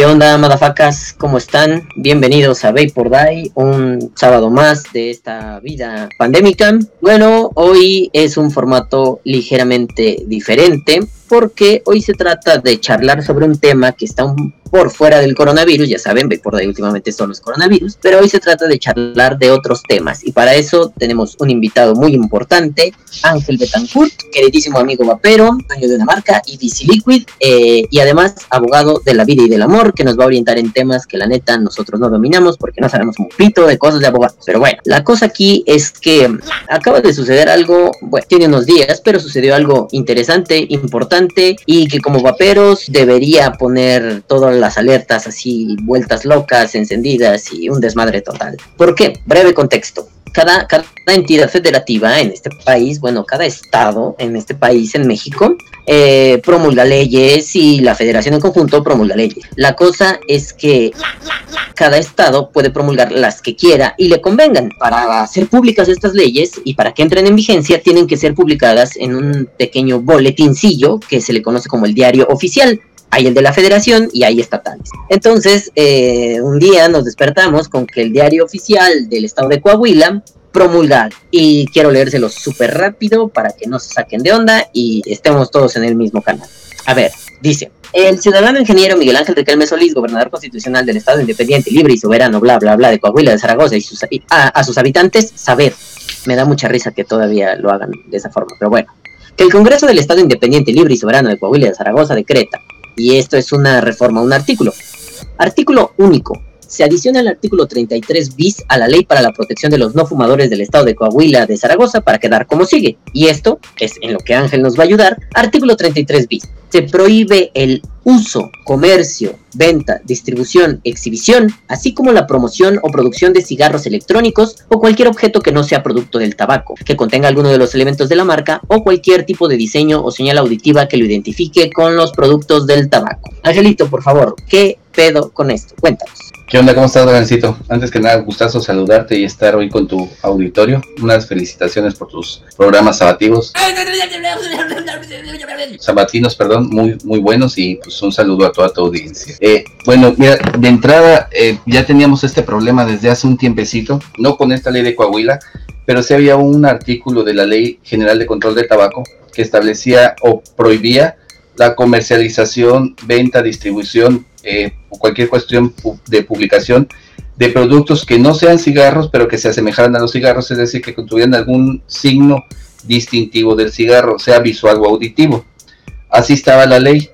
¿Qué onda, madafacas? ¿Cómo están? Bienvenidos a Vapor Die, un sábado más de esta vida pandémica. Bueno, hoy es un formato ligeramente diferente porque hoy se trata de charlar sobre un tema que está por fuera del coronavirus, ya saben, por ahí últimamente son los coronavirus, pero hoy se trata de charlar de otros temas y para eso tenemos un invitado muy importante, Ángel Betancourt, queridísimo amigo vapero, dueño de una marca y DC Liquid eh, y además abogado de la vida y del amor que nos va a orientar en temas que la neta nosotros no dominamos porque no sabemos un pito de cosas de abogados. Pero bueno, la cosa aquí es que acaba de suceder algo, bueno, tiene unos días, pero sucedió algo interesante, importante y que como vaperos debería poner todo las alertas así, vueltas locas, encendidas y un desmadre total. ¿Por qué? Breve contexto. Cada, cada, entidad federativa en este país, bueno, cada estado en este país, en México, eh, promulga leyes y la federación en conjunto promulga leyes. La cosa es que cada estado puede promulgar las que quiera y le convengan. Para hacer públicas estas leyes y para que entren en vigencia, tienen que ser publicadas en un pequeño boletincillo que se le conoce como el diario oficial hay el de la federación y hay estatales. Entonces, eh, un día nos despertamos con que el diario oficial del estado de Coahuila promulgar y quiero leérselo súper rápido para que no se saquen de onda y estemos todos en el mismo canal. A ver, dice, el ciudadano ingeniero Miguel Ángel Riquelme Solís, gobernador constitucional del Estado Independiente, libre y soberano, bla, bla, bla, de Coahuila, de Zaragoza y a sus habitantes, saber. Me da mucha risa que todavía lo hagan de esa forma, pero bueno. Que el Congreso del Estado Independiente, libre y soberano de Coahuila, de Zaragoza, decreta y esto es una reforma, un artículo. Artículo único. Se adiciona el artículo 33 bis a la ley para la protección de los no fumadores del estado de Coahuila de Zaragoza para quedar como sigue. Y esto es en lo que Ángel nos va a ayudar. Artículo 33 bis. Se prohíbe el uso, comercio, venta, distribución, exhibición, así como la promoción o producción de cigarros electrónicos o cualquier objeto que no sea producto del tabaco, que contenga alguno de los elementos de la marca o cualquier tipo de diseño o señal auditiva que lo identifique con los productos del tabaco. Angelito, por favor, ¿qué pedo con esto? Cuéntanos. ¿Qué onda? ¿Cómo estás, Gancito? Antes que nada, gustazo saludarte y estar hoy con tu auditorio. Unas felicitaciones por tus programas sabativos. Sabatinos, perdón, muy, muy buenos y pues un saludo a toda tu audiencia. Eh, bueno, mira, de entrada eh, ya teníamos este problema desde hace un tiempecito, no con esta ley de Coahuila, pero sí había un artículo de la Ley General de Control de Tabaco que establecía o prohibía la comercialización, venta, distribución eh, cualquier cuestión de publicación de productos que no sean cigarros, pero que se asemejaran a los cigarros, es decir, que tuvieran algún signo distintivo del cigarro, sea visual o auditivo. Así estaba la ley.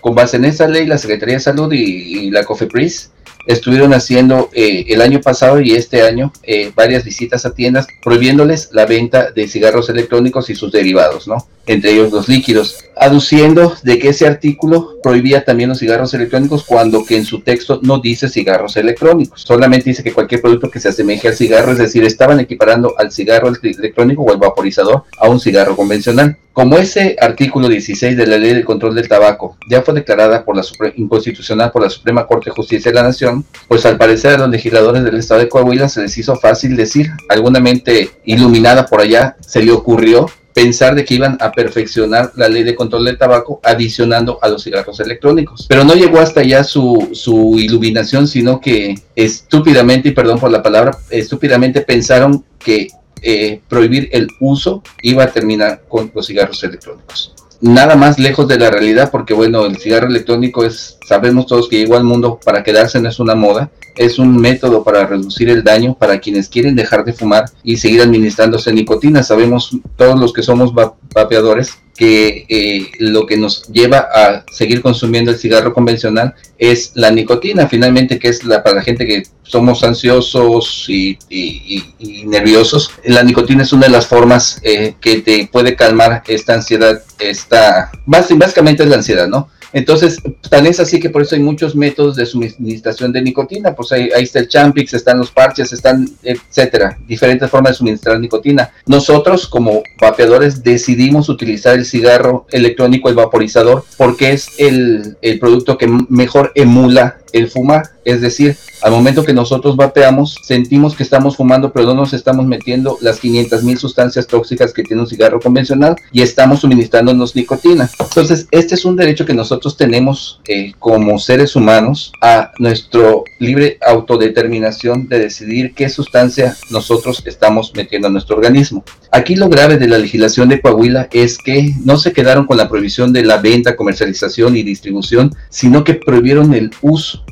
Con base en esa ley, la Secretaría de Salud y, y la COFEPRIS estuvieron haciendo eh, el año pasado y este año eh, varias visitas a tiendas prohibiéndoles la venta de cigarros electrónicos y sus derivados, ¿no? Entre ellos los líquidos, aduciendo de que ese artículo prohibía también los cigarros electrónicos cuando que en su texto no dice cigarros electrónicos, solamente dice que cualquier producto que se asemeje al cigarro, es decir, estaban equiparando al cigarro electrónico o al vaporizador a un cigarro convencional. Como ese artículo 16 de la Ley de Control del Tabaco ya fue declarada por la inconstitucional por la Suprema Corte de Justicia de la Nación, pues al parecer a los legisladores del estado de Coahuila se les hizo fácil decir, alguna mente iluminada por allá se le ocurrió pensar de que iban a perfeccionar la ley de control del tabaco adicionando a los cigarros electrónicos. Pero no llegó hasta allá su, su iluminación, sino que estúpidamente, y perdón por la palabra, estúpidamente pensaron que eh, prohibir el uso iba a terminar con los cigarros electrónicos. Nada más lejos de la realidad porque bueno, el cigarro electrónico es, sabemos todos que llegó al mundo para quedarse, no es una moda, es un método para reducir el daño para quienes quieren dejar de fumar y seguir administrándose nicotina. Sabemos todos los que somos vapeadores que eh, lo que nos lleva a seguir consumiendo el cigarro convencional es la nicotina, finalmente que es la para la gente que somos ansiosos y, nerviosos. La nicotina es una de las formas eh, que te puede calmar esta ansiedad, esta básicamente es la ansiedad, ¿no? Entonces, tan es así que por eso hay muchos métodos de suministración de nicotina. Pues ahí, está el Champix, están los parches, están, etcétera, diferentes formas de suministrar nicotina. Nosotros, como vapeadores, decidimos utilizar el cigarro electrónico, el vaporizador, porque es el, el producto que mejor emula el fumar. Es decir, al momento que nosotros vapeamos, sentimos que estamos fumando, pero no nos estamos metiendo las 500 mil sustancias tóxicas que tiene un cigarro convencional y estamos suministrándonos nicotina. Entonces, este es un derecho que nosotros nosotros tenemos eh, como seres humanos a nuestro libre autodeterminación de decidir qué sustancia nosotros estamos metiendo a nuestro organismo. Aquí lo grave de la legislación de Coahuila es que no se quedaron con la prohibición de la venta, comercialización y distribución, sino que prohibieron el uso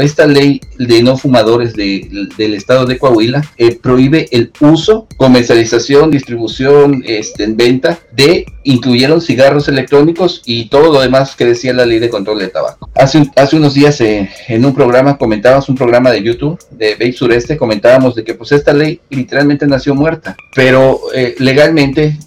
esta ley de no fumadores del estado de Coahuila eh, prohíbe el uso, comercialización, distribución, este, venta de, incluyeron cigarros electrónicos y todo lo demás que decía la ley de control de tabaco. Hace, hace unos días eh, en un programa, comentábamos un programa de YouTube de Vape Sureste, comentábamos de que pues esta ley literalmente nació muerta, pero eh, legalmente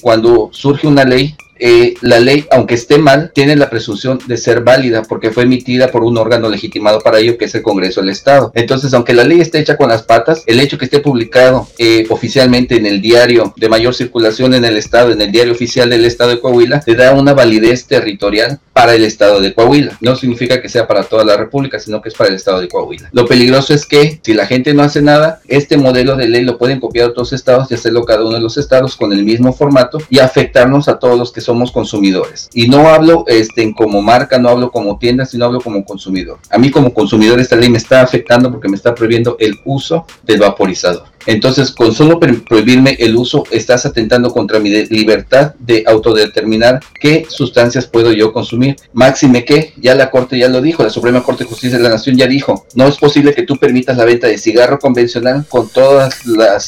cuando surge una ley eh, la ley, aunque esté mal, tiene la presunción de ser válida porque fue emitida por un órgano legitimado para ello, que es el Congreso del Estado. Entonces, aunque la ley esté hecha con las patas, el hecho que esté publicado eh, oficialmente en el diario de mayor circulación en el Estado, en el diario oficial del Estado de Coahuila, le da una validez territorial para el Estado de Coahuila. No significa que sea para toda la República, sino que es para el Estado de Coahuila. Lo peligroso es que si la gente no hace nada, este modelo de ley lo pueden copiar otros estados y hacerlo cada uno de los estados con el mismo formato y afectarnos a todos los que somos consumidores. Y no hablo este, como marca, no hablo como tienda, sino hablo como consumidor. A mí como consumidor esta ley me está afectando porque me está prohibiendo el uso del vaporizador. Entonces, con solo prohibirme el uso, estás atentando contra mi libertad de autodeterminar qué sustancias puedo yo consumir. Máxime que ya la Corte ya lo dijo, la Suprema Corte de Justicia de la Nación ya dijo, no es posible que tú permitas la venta de cigarro convencional con todos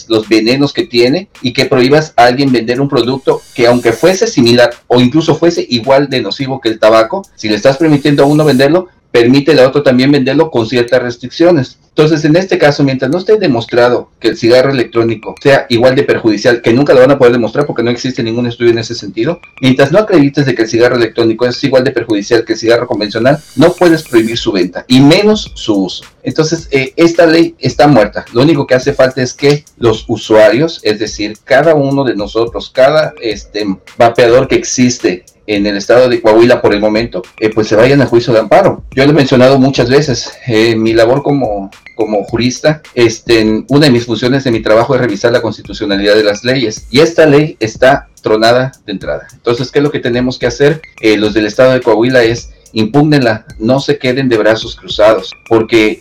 los venenos que tiene y que prohíbas a alguien vender un producto que aunque fuese similar o incluso fuese igual de nocivo que el tabaco, si le estás permitiendo a uno venderlo, permite a otro también venderlo con ciertas restricciones. Entonces, en este caso, mientras no esté demostrado que el cigarro electrónico sea igual de perjudicial, que nunca lo van a poder demostrar porque no existe ningún estudio en ese sentido, mientras no acredites de que el cigarro electrónico es igual de perjudicial que el cigarro convencional, no puedes prohibir su venta y menos su uso. Entonces, eh, esta ley está muerta. Lo único que hace falta es que los usuarios, es decir, cada uno de nosotros, cada este, vapeador que existe en el estado de Coahuila por el momento, eh, pues se vayan a juicio de amparo. Yo lo he mencionado muchas veces, eh, mi labor como, como jurista, este, una de mis funciones de mi trabajo es revisar la constitucionalidad de las leyes y esta ley está tronada de entrada. Entonces, ¿qué es lo que tenemos que hacer? Eh, los del estado de Coahuila es impúgnenla, no se queden de brazos cruzados, porque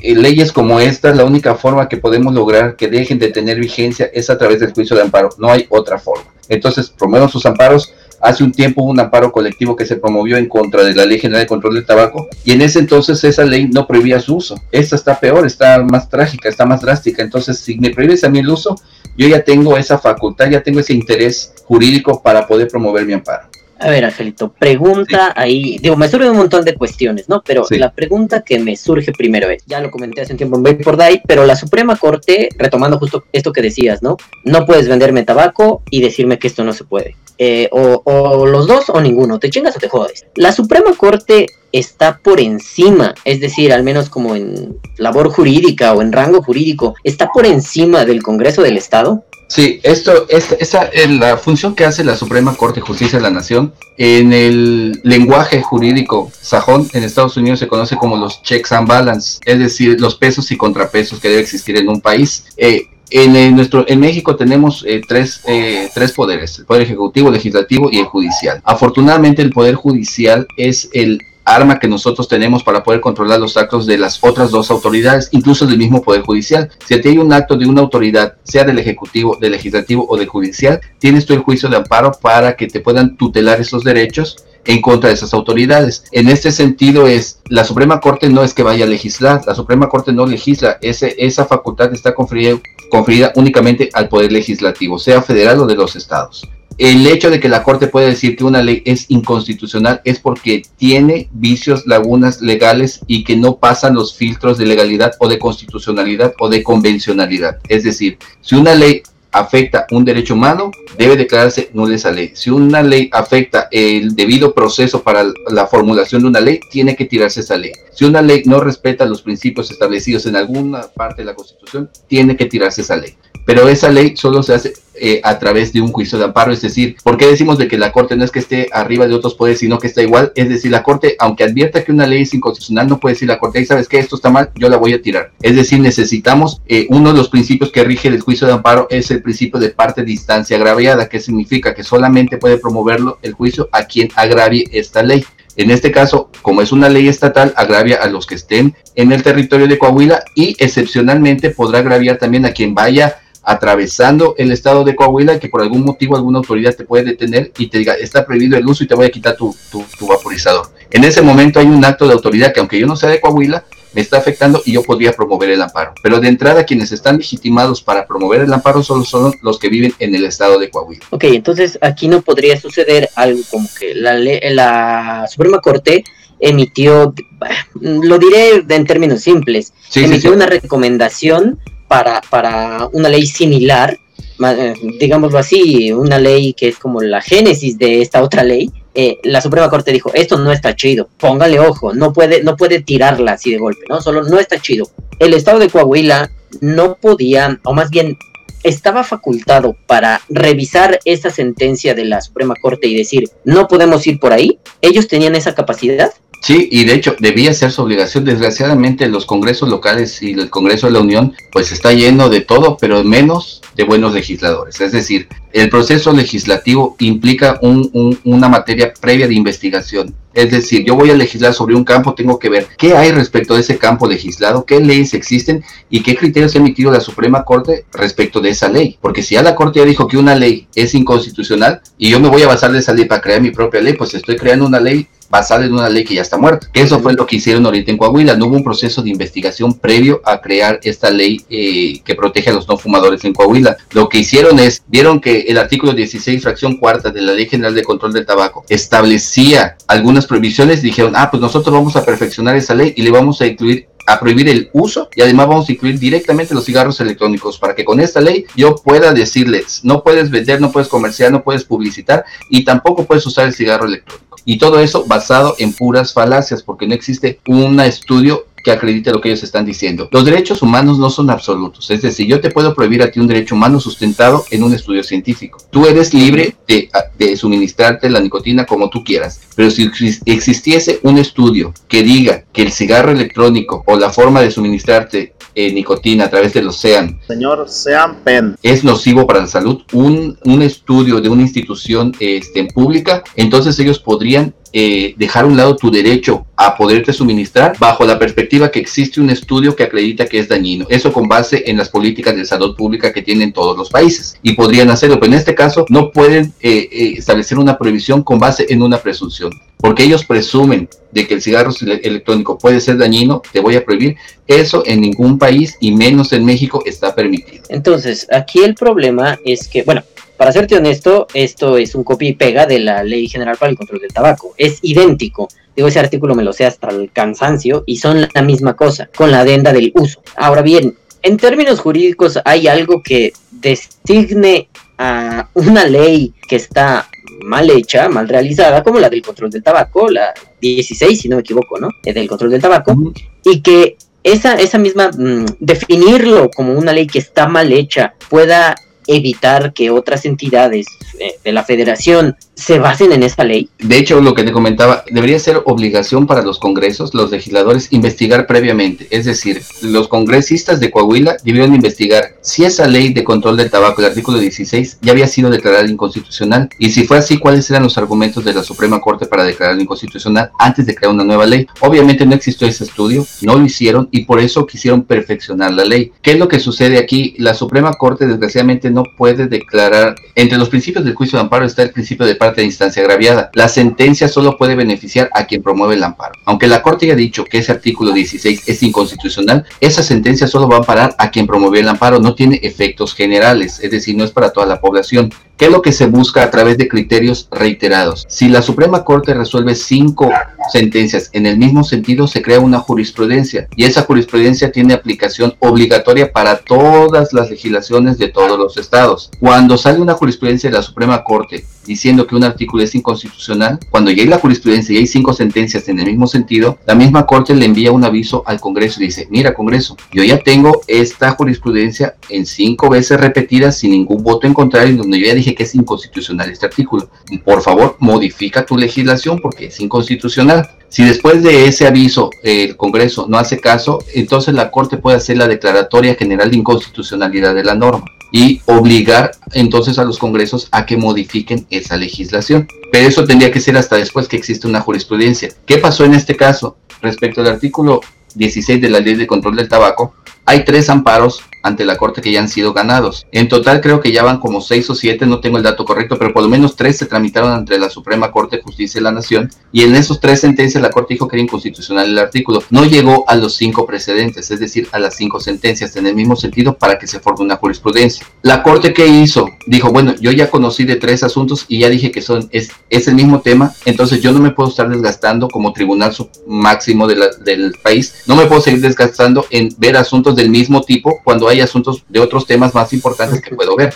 leyes como esta, la única forma que podemos lograr que dejen de tener vigencia es a través del juicio de amparo, no hay otra forma. Entonces, promuevan sus amparos, Hace un tiempo hubo un amparo colectivo que se promovió en contra de la Ley General de Control del Tabaco y en ese entonces esa ley no prohibía su uso. Esta está peor, está más trágica, está más drástica. Entonces, si me prohíbes a mí el uso, yo ya tengo esa facultad, ya tengo ese interés jurídico para poder promover mi amparo. A ver, Angelito, pregunta ahí, digo, me surge un montón de cuestiones, ¿no? Pero la pregunta que me surge primero es, ya lo comenté hace un tiempo en por Day, pero la Suprema Corte, retomando justo esto que decías, ¿no? No puedes venderme tabaco y decirme que esto no se puede. Eh, o, los dos o ninguno, te chingas o te jodes. La Suprema Corte está por encima, es decir, al menos como en labor jurídica o en rango jurídico, está por encima del Congreso del Estado. Sí, esto, es, esa es la función que hace la Suprema Corte de Justicia de la Nación. En el lenguaje jurídico sajón, en Estados Unidos se conoce como los checks and balance, es decir, los pesos y contrapesos que debe existir en un país. Eh, en, nuestro, en México tenemos eh, tres, eh, tres poderes, el poder ejecutivo, legislativo y el judicial. Afortunadamente el poder judicial es el arma que nosotros tenemos para poder controlar los actos de las otras dos autoridades, incluso del mismo Poder Judicial. Si ti hay un acto de una autoridad, sea del Ejecutivo, del Legislativo o del Judicial, tienes tú el juicio de amparo para que te puedan tutelar esos derechos en contra de esas autoridades. En este sentido es, la Suprema Corte no es que vaya a legislar, la Suprema Corte no legisla, esa facultad está conferida, únicamente al Poder Legislativo, sea federal o de los estados el hecho de que la Corte puede decir que una ley es inconstitucional es porque tiene vicios, lagunas legales y que no pasan los filtros de legalidad o de constitucionalidad o de convencionalidad. Es decir, si una ley afecta un derecho humano, debe declararse nula esa ley. Si una ley afecta el debido proceso para la formulación de una ley, tiene que tirarse esa ley. Si una ley no respeta los principios establecidos en alguna parte de la Constitución, tiene que tirarse esa ley pero esa ley solo se hace eh, a través de un juicio de amparo, es decir, ¿por qué decimos de que la Corte no es que esté arriba de otros poderes, sino que está igual? Es decir, la Corte, aunque advierta que una ley es inconstitucional, no puede decir la Corte, ¿sabes qué? Esto está mal, yo la voy a tirar. Es decir, necesitamos, eh, uno de los principios que rige el juicio de amparo es el principio de parte de instancia agraviada, que significa que solamente puede promoverlo el juicio a quien agravie esta ley. En este caso, como es una ley estatal, agravia a los que estén en el territorio de Coahuila y excepcionalmente podrá agraviar también a quien vaya atravesando el estado de Coahuila que por algún motivo alguna autoridad te puede detener y te diga está prohibido el uso y te voy a quitar tu, tu vaporizador. En ese momento hay un acto de autoridad que aunque yo no sea de Coahuila, me está afectando y yo podría promover el amparo. Pero de entrada, quienes están legitimados para promover el amparo solo son los que viven en el estado de Coahuila. Ok, entonces aquí no podría suceder algo como que la, la Suprema Corte emitió, lo diré en términos simples, emitió una recomendación para, para una ley similar, eh, digámoslo así, una ley que es como la génesis de esta otra ley, eh, la Suprema Corte dijo, esto no está chido, póngale ojo, no puede, no puede tirarla así de golpe, ¿no? Solo no está chido. El estado de Coahuila no podía, o más bien estaba facultado para revisar esa sentencia de la Suprema Corte y decir, no podemos ir por ahí. ¿Ellos tenían esa capacidad? Sí, y de hecho debía ser su obligación. Desgraciadamente los congresos locales y el Congreso de la Unión pues está lleno de todo, pero menos de buenos legisladores. Es decir, el proceso legislativo implica una materia previa de investigación. Es decir, yo voy a legislar sobre un campo, tengo que ver qué hay respecto de ese campo legislado, qué leyes existen y qué criterios ha emitido la Suprema Corte respecto de esa ley. Porque si ya la Corte ya dijo que una ley es inconstitucional y yo me voy a basar de esa ley para crear mi propia ley, pues estoy creando una ley basada en una ley que ya está muerta. Eso fue lo que hicieron ahorita en Coahuila. No hubo un proceso de investigación previo a crear esta ley eh, que protege a los no fumadores en Coahuila. Lo que hicieron es, vieron que el artículo 16, fracción cuarta de la Ley General de Control del Tabaco establecía algunas prohibiciones. Dijeron, ah, pues nosotros vamos a perfeccionar esa ley y le vamos a incluir a prohibir el uso y además vamos a incluir directamente los cigarros electrónicos para que con esta ley yo pueda decirles, no puedes vender, no puedes comerciar, no puedes publicitar y tampoco puedes usar el cigarro electrónico. Y todo eso basado en puras falacias, porque no existe un estudio que acredite lo que ellos están diciendo. Los derechos humanos no son absolutos, es decir, yo te puedo prohibir a ti un derecho humano sustentado en un estudio científico. Tú eres libre de, de suministrarte la nicotina como tú quieras, pero si existiese un estudio que diga que el cigarro electrónico o la forma de suministrarte eh, nicotina a través del océano. Señor Sean Penn. Es nocivo para la salud. Un, un estudio de una institución este, pública, entonces ellos podrían eh, dejar a un lado tu derecho a poderte suministrar bajo la perspectiva que existe un estudio que acredita que es dañino. Eso con base en las políticas de salud pública que tienen todos los países. Y podrían hacerlo, pero en este caso no pueden eh, eh, establecer una prohibición con base en una presunción. Porque ellos presumen de que el cigarro electrónico puede ser dañino, te voy a prohibir. Eso en ningún país y menos en México está permitido. Entonces, aquí el problema es que, bueno, para serte honesto, esto es un copia y pega de la Ley General para el Control del Tabaco. Es idéntico. Digo, ese artículo me lo sé hasta el cansancio y son la misma cosa, con la adenda del uso. Ahora bien, en términos jurídicos hay algo que designe a una ley que está mal hecha, mal realizada, como la del control del tabaco, la 16, si no me equivoco, ¿no? Del control del tabaco, y que esa, esa misma, mm, definirlo como una ley que está mal hecha, pueda evitar que otras entidades eh, de la federación se basen en esta ley? De hecho, lo que te comentaba, debería ser obligación para los congresos, los legisladores, investigar previamente. Es decir, los congresistas de Coahuila debieron investigar si esa ley de control del tabaco, el artículo 16, ya había sido declarada inconstitucional. Y si fue así, cuáles eran los argumentos de la Suprema Corte para declararla inconstitucional antes de crear una nueva ley. Obviamente no existió ese estudio, no lo hicieron y por eso quisieron perfeccionar la ley. ¿Qué es lo que sucede aquí? La Suprema Corte, desgraciadamente, no puede declarar, entre los principios del juicio de amparo está el principio de parte de instancia agraviada. La sentencia solo puede beneficiar a quien promueve el amparo. Aunque la Corte haya dicho que ese artículo 16 es inconstitucional, esa sentencia solo va a amparar a quien promueve el amparo, no tiene efectos generales, es decir, no es para toda la población. ¿Qué es lo que se busca a través de criterios reiterados? Si la Suprema Corte resuelve cinco sentencias en el mismo sentido, se crea una jurisprudencia y esa jurisprudencia tiene aplicación obligatoria para todas las legislaciones de todos los estados. Cuando sale una jurisprudencia de la Suprema Corte diciendo que un artículo es inconstitucional, cuando ya hay la jurisprudencia y hay cinco sentencias en el mismo sentido, la misma Corte le envía un aviso al Congreso y dice, mira Congreso, yo ya tengo esta jurisprudencia en cinco veces repetidas sin ningún voto en contrario, donde yo ya dije que es inconstitucional este artículo. Por favor, modifica tu legislación porque es inconstitucional. Si después de ese aviso el Congreso no hace caso, entonces la Corte puede hacer la declaratoria general de inconstitucionalidad de la norma. y obligar entonces a los congresos a que modifiquen esa legislación. Pero eso tendría que ser hasta después que existe una jurisprudencia. ¿Qué pasó en este caso? Respecto al artículo 16 de la Ley de Control del Tabaco, hay tres amparos ante la Corte que ya han sido ganados. En total creo que ya van como seis o siete, no tengo el dato correcto, pero por lo menos tres se tramitaron ante la Suprema Corte de Justicia de la Nación y en esos tres sentencias la Corte dijo que era inconstitucional el artículo. No llegó a los cinco precedentes, es decir, a las cinco sentencias en el mismo sentido para que se forme una jurisprudencia. La Corte que hizo dijo, bueno, yo ya conocí de tres asuntos y ya dije que son es, es el mismo tema, entonces yo no me puedo estar desgastando como tribunal máximo de la, del país, no me puedo seguir desgastando en ver asuntos del mismo tipo cuando hay asuntos de otros temas más importantes que puedo ver.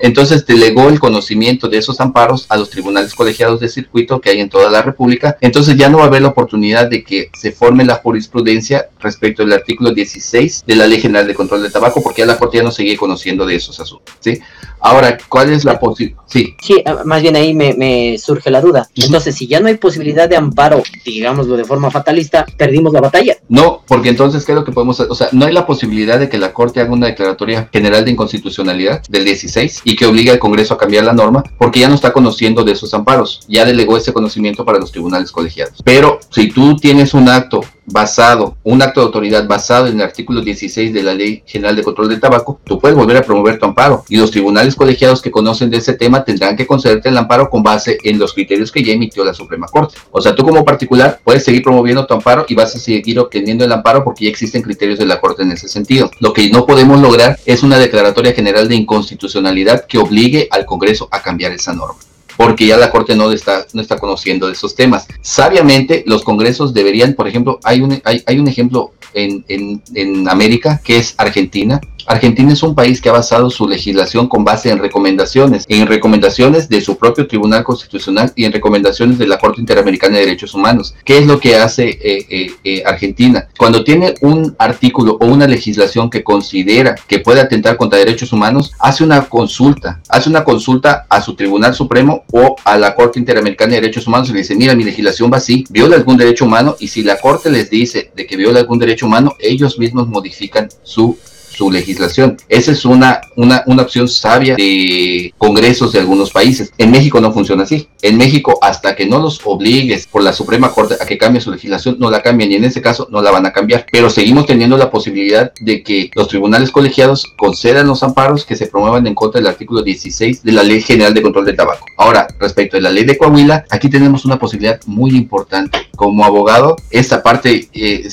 Entonces delegó el conocimiento de esos amparos a los tribunales colegiados de circuito que hay en toda la República. Entonces ya no va a haber la oportunidad de que se forme la jurisprudencia respecto del artículo 16 de la Ley General de Control del Tabaco, porque ya la Corte ya no sigue conociendo de esos asuntos. ¿sí? Ahora, ¿cuál es la posibilidad? Sí. sí, ah, más bien ahí me, surge la duda. Entonces, si ya no hay posibilidad de amparo, digámoslo de forma fatalista, perdimos la batalla. No, porque entonces, ¿qué es lo que podemos hacer? O sea, no hay la posibilidad de que la Corte haga una declaratoria general de inconstitucionalidad del 16 y que obligue al Congreso a cambiar la norma, porque ya no está conociendo de esos amparos. Ya delegó ese conocimiento para los tribunales colegiados. Pero si tú tienes un acto basado, un acto de autoridad basado en el artículo 16 de la Ley General de Control del Tabaco, tú puedes volver a promover tu amparo y los tribunales colegiados que conocen de ese tema tendrán que concederte el amparo con base en los criterios que ya emitió la Suprema Corte. O sea, tú como particular puedes seguir promoviendo tu amparo y vas a seguir obteniendo el amparo porque ya existen criterios de la Corte en ese sentido. Lo que no podemos lograr es una declaratoria general de inconstitucionalidad que obligue al Congreso a cambiar esa norma porque ya la Corte no está, no está conociendo de esos temas. Sabiamente, los congresos deberían, por ejemplo, hay un, hay, hay un ejemplo en, en, en América que es Argentina, Argentina es un país que ha basado su legislación con base en recomendaciones, en recomendaciones de su propio Tribunal Constitucional y en recomendaciones de la Corte Interamericana de Derechos Humanos. ¿Qué es lo que hace eh, eh, eh, Argentina? Cuando tiene un artículo o una legislación que considera que puede atentar contra derechos humanos, hace una consulta, hace una consulta a su Tribunal Supremo o a la Corte Interamericana de Derechos Humanos y le dice, mira, mi legislación va así, viola algún derecho humano y si la Corte les dice de que viola algún derecho humano, ellos mismos modifican su su legislación. Esa es una, una, una opción sabia de congresos de algunos países. En México no funciona así. En México, hasta que no los obligues por la Suprema Corte a que cambie su legislación, no la cambian y en ese caso no la van a cambiar. Pero seguimos teniendo la posibilidad de que los tribunales colegiados concedan los amparos que se promuevan en contra del artículo 16 de la Ley General de Control del Tabaco. Ahora, respecto a la ley de Coahuila, aquí tenemos una posibilidad muy importante. Como abogado, esta parte eh,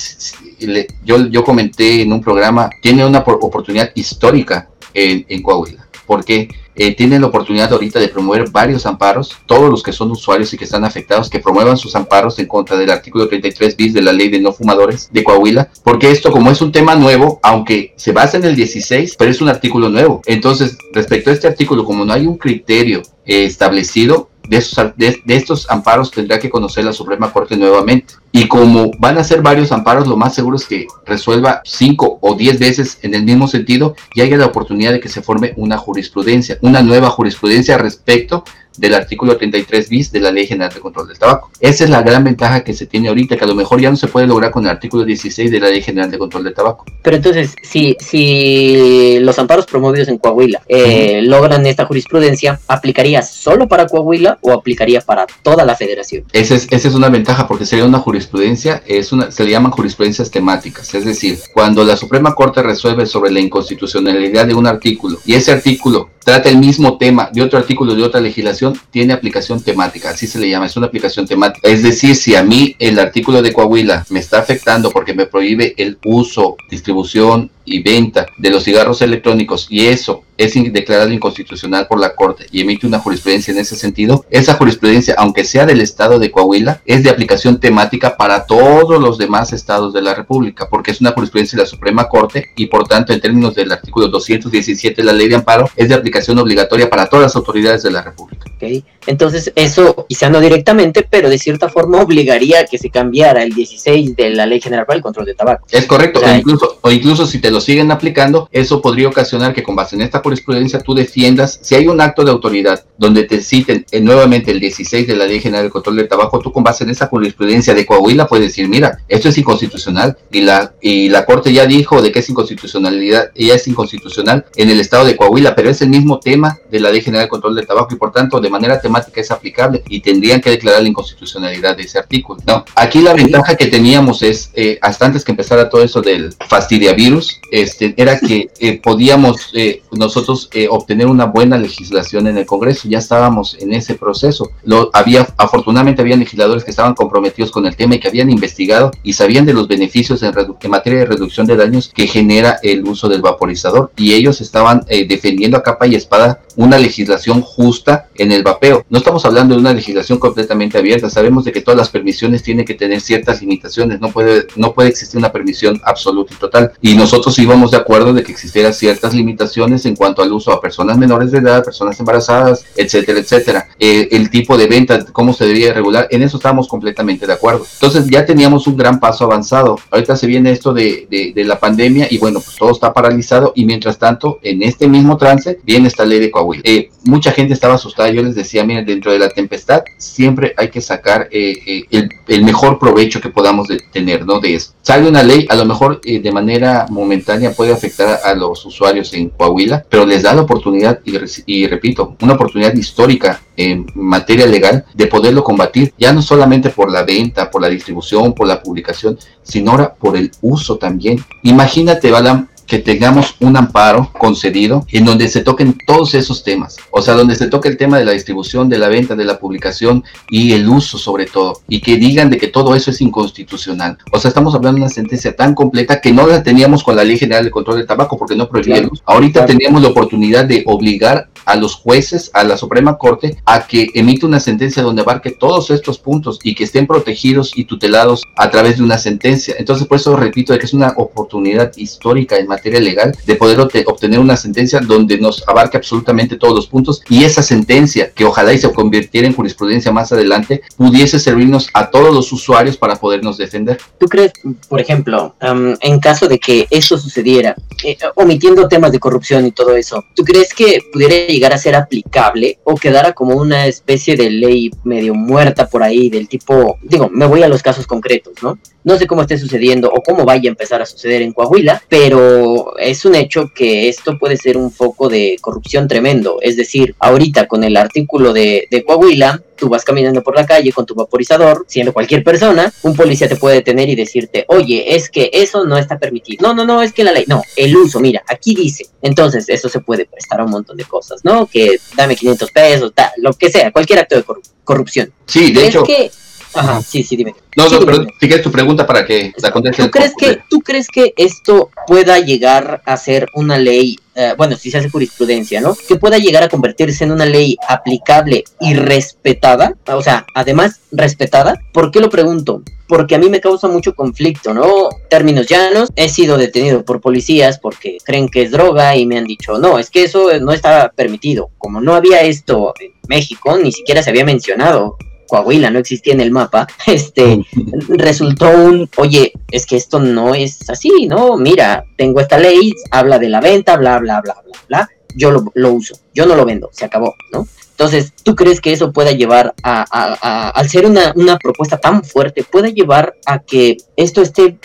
yo, yo comenté en un programa, tiene una oportunidad histórica en, en Coahuila, porque eh, tiene la oportunidad ahorita de promover varios amparos, todos los que son usuarios y que están afectados, que promuevan sus amparos en contra del artículo 33 bis de la ley de no fumadores de Coahuila, porque esto como es un tema nuevo, aunque se basa en el 16, pero es un artículo nuevo. Entonces, respecto a este artículo, como no hay un criterio eh, establecido, de estos, de, estos amparos tendrá que conocer la Suprema Corte nuevamente. Y como van a ser varios amparos, lo más seguro es que resuelva cinco o diez veces en el mismo sentido y haya la oportunidad de que se forme una jurisprudencia, una nueva jurisprudencia respecto del artículo 33 bis de la Ley General de Control del Tabaco. Esa es la gran ventaja que se tiene ahorita, que a lo mejor ya no se puede lograr con el artículo 16 de la Ley General de Control del Tabaco. Pero entonces, si, si los amparos promovidos en Coahuila eh, logran esta jurisprudencia, ¿aplicaría solo para Coahuila o aplicaría para toda la federación? Esa es, esa es una ventaja porque sería una jurisprudencia, es una, se le llaman jurisprudencias temáticas, es decir, cuando la Suprema Corte resuelve sobre la inconstitucionalidad de un artículo y ese artículo trata el mismo tema de otro artículo de otra legislación, tiene aplicación temática, así se le llama, es una aplicación temática. Es decir, si a mí el artículo de Coahuila me está afectando porque me prohíbe el uso, distribución y venta de los cigarros electrónicos y eso es declarado inconstitucional por la Corte y emite una jurisprudencia en ese sentido, esa jurisprudencia, aunque sea del estado de Coahuila, es de aplicación temática para todos los demás estados de la República, porque es una jurisprudencia de la Suprema Corte y por tanto en términos del artículo 217 de la ley de amparo es de aplicación obligatoria para todas las autoridades de la República. Okay. Entonces eso quizá no directamente, pero de cierta forma obligaría a que se cambiara el 16 de la Ley General para el Control de Tabaco. Es correcto, o, incluso, o incluso si te lo siguen aplicando, eso podría ocasionar que con base en esta jurisprudencia tú defiendas, si hay un acto de autoridad donde te citen eh, nuevamente el 16 de la Ley General de Control del Tabaco, tú con base en esa jurisprudencia de Coahuila puedes decir, mira, esto es inconstitucional y la, y la Corte ya dijo de que es inconstitucionalidad, ella es inconstitucional en el estado de Coahuila, pero es el mismo tema de la Ley General de Control del Tabaco y por tanto de manera temática es aplicable y tendrían que declarar la inconstitucionalidad de ese artículo. No, aquí la ventaja que teníamos es, eh, hasta antes que empezara todo eso del fastidiavirus, este, era que eh, podíamos eh, nosotros obtener una buena legislación en el Congreso, ya estábamos en ese proceso. Lo, había, afortunadamente había legisladores que estaban comprometidos con el tema y que habían investigado y sabían de los beneficios en, en materia de reducción de daños que genera el uso del vaporizador y ellos estaban defendiendo a capa y espada una legislación justa en el vapeo. No estamos hablando de una legislación completamente abierta, sabemos de que todas las permisiones tienen que tener ciertas limitaciones, no puede, no puede existir una permisión absoluta y total. Y nosotros íbamos de acuerdo de que existieran ciertas limitaciones en cuanto al uso a personas menores de edad, personas embarazadas, etcétera, etcétera. Eh, el tipo de venta, cómo se debería regular, en eso estábamos completamente de acuerdo. Entonces ya teníamos un gran paso avanzado. Ahorita se viene esto de, de, la pandemia y bueno, pues todo está paralizado y mientras tanto, en este mismo trance, viene esta ley de Eh, mucha gente estaba asustada, yo les decía, miren, dentro de la tempestad siempre hay que sacar eh, el, el, mejor provecho que podamos tener, ¿no? De eso. Sale una ley, a lo mejor de manera momentánea puede afectar a, los usuarios en Coahuila, pero les da la oportunidad, y, y repito, una oportunidad histórica en materia legal de poderlo combatir, ya no solamente por la venta, por la distribución, por la publicación, sino ahora por el uso también. Imagínate, Balam, que tengamos un amparo concedido en donde se toquen todos esos temas, o sea, donde se toque el tema de la distribución, de la venta, de la publicación y el uso sobre todo, y que digan de que todo eso es inconstitucional. O sea, estamos hablando de una sentencia tan completa que no la teníamos con la Ley General de Control del Tabaco porque no prohibía Ahorita teníamos la oportunidad de obligar a los jueces, a la Suprema Corte, a que emita una sentencia donde abarque todos estos puntos y que estén protegidos y tutelados a través de una sentencia. Entonces, por eso repito de que es una oportunidad histórica en materia legal de poder obtener una sentencia donde nos abarque absolutamente todos los puntos y esa sentencia, que ojalá y se convirtiera en jurisprudencia más adelante, pudiese servirnos a todos los usuarios para podernos defender. ¿Tú crees, por ejemplo, en caso de que eso sucediera, eh, omitiendo temas de corrupción y todo eso, ¿tú crees que pudiera llegar a ser aplicable o quedara como una especie de ley medio muerta por ahí del tipo, digo, me voy a los casos concretos, ¿no? No sé cómo esté sucediendo o cómo vaya a empezar a suceder en Coahuila, pero es un hecho que esto puede ser un foco de corrupción tremendo. Es decir, ahorita con el artículo de, de Coahuila, tú vas caminando por la calle con tu vaporizador, siendo cualquier persona, un policía te puede detener y decirte, oye, es que eso no está permitido. No, no, no, es que la ley, no, el uso, mira, aquí dice. Entonces, eso se puede prestar a un montón de cosas, ¿no? Que dame 500 pesos, tal, lo que sea, cualquier acto de corrupción. Sí, de hecho. Que Ajá, sí, sí, dime. No, no, pero si tu pregunta para que la conteste. ¿Tú crees que, ¿Tú crees que esto pueda llegar a ser una ley, eh, bueno, si se hace jurisprudencia, ¿no? Que pueda llegar a convertirse en una ley aplicable y respetada, o sea, además respetada. ¿Por qué lo pregunto? Porque a mí me causa mucho conflicto, ¿no? Términos llanos, he sido detenido por policías porque creen que es droga y me han dicho, no, es que eso no está permitido. Como no había esto en México, ni siquiera se había mencionado Coahuila no existía en el mapa, este, resultó un, oye, es que esto no es así, ¿no? Mira, tengo esta ley, habla de la venta, bla, bla, bla, bla, bla, yo lo, lo uso, yo no lo vendo, se acabó, ¿no? Entonces, ¿tú crees que eso pueda llevar a, al ser una, una, propuesta tan fuerte, puede llevar a que esto esté,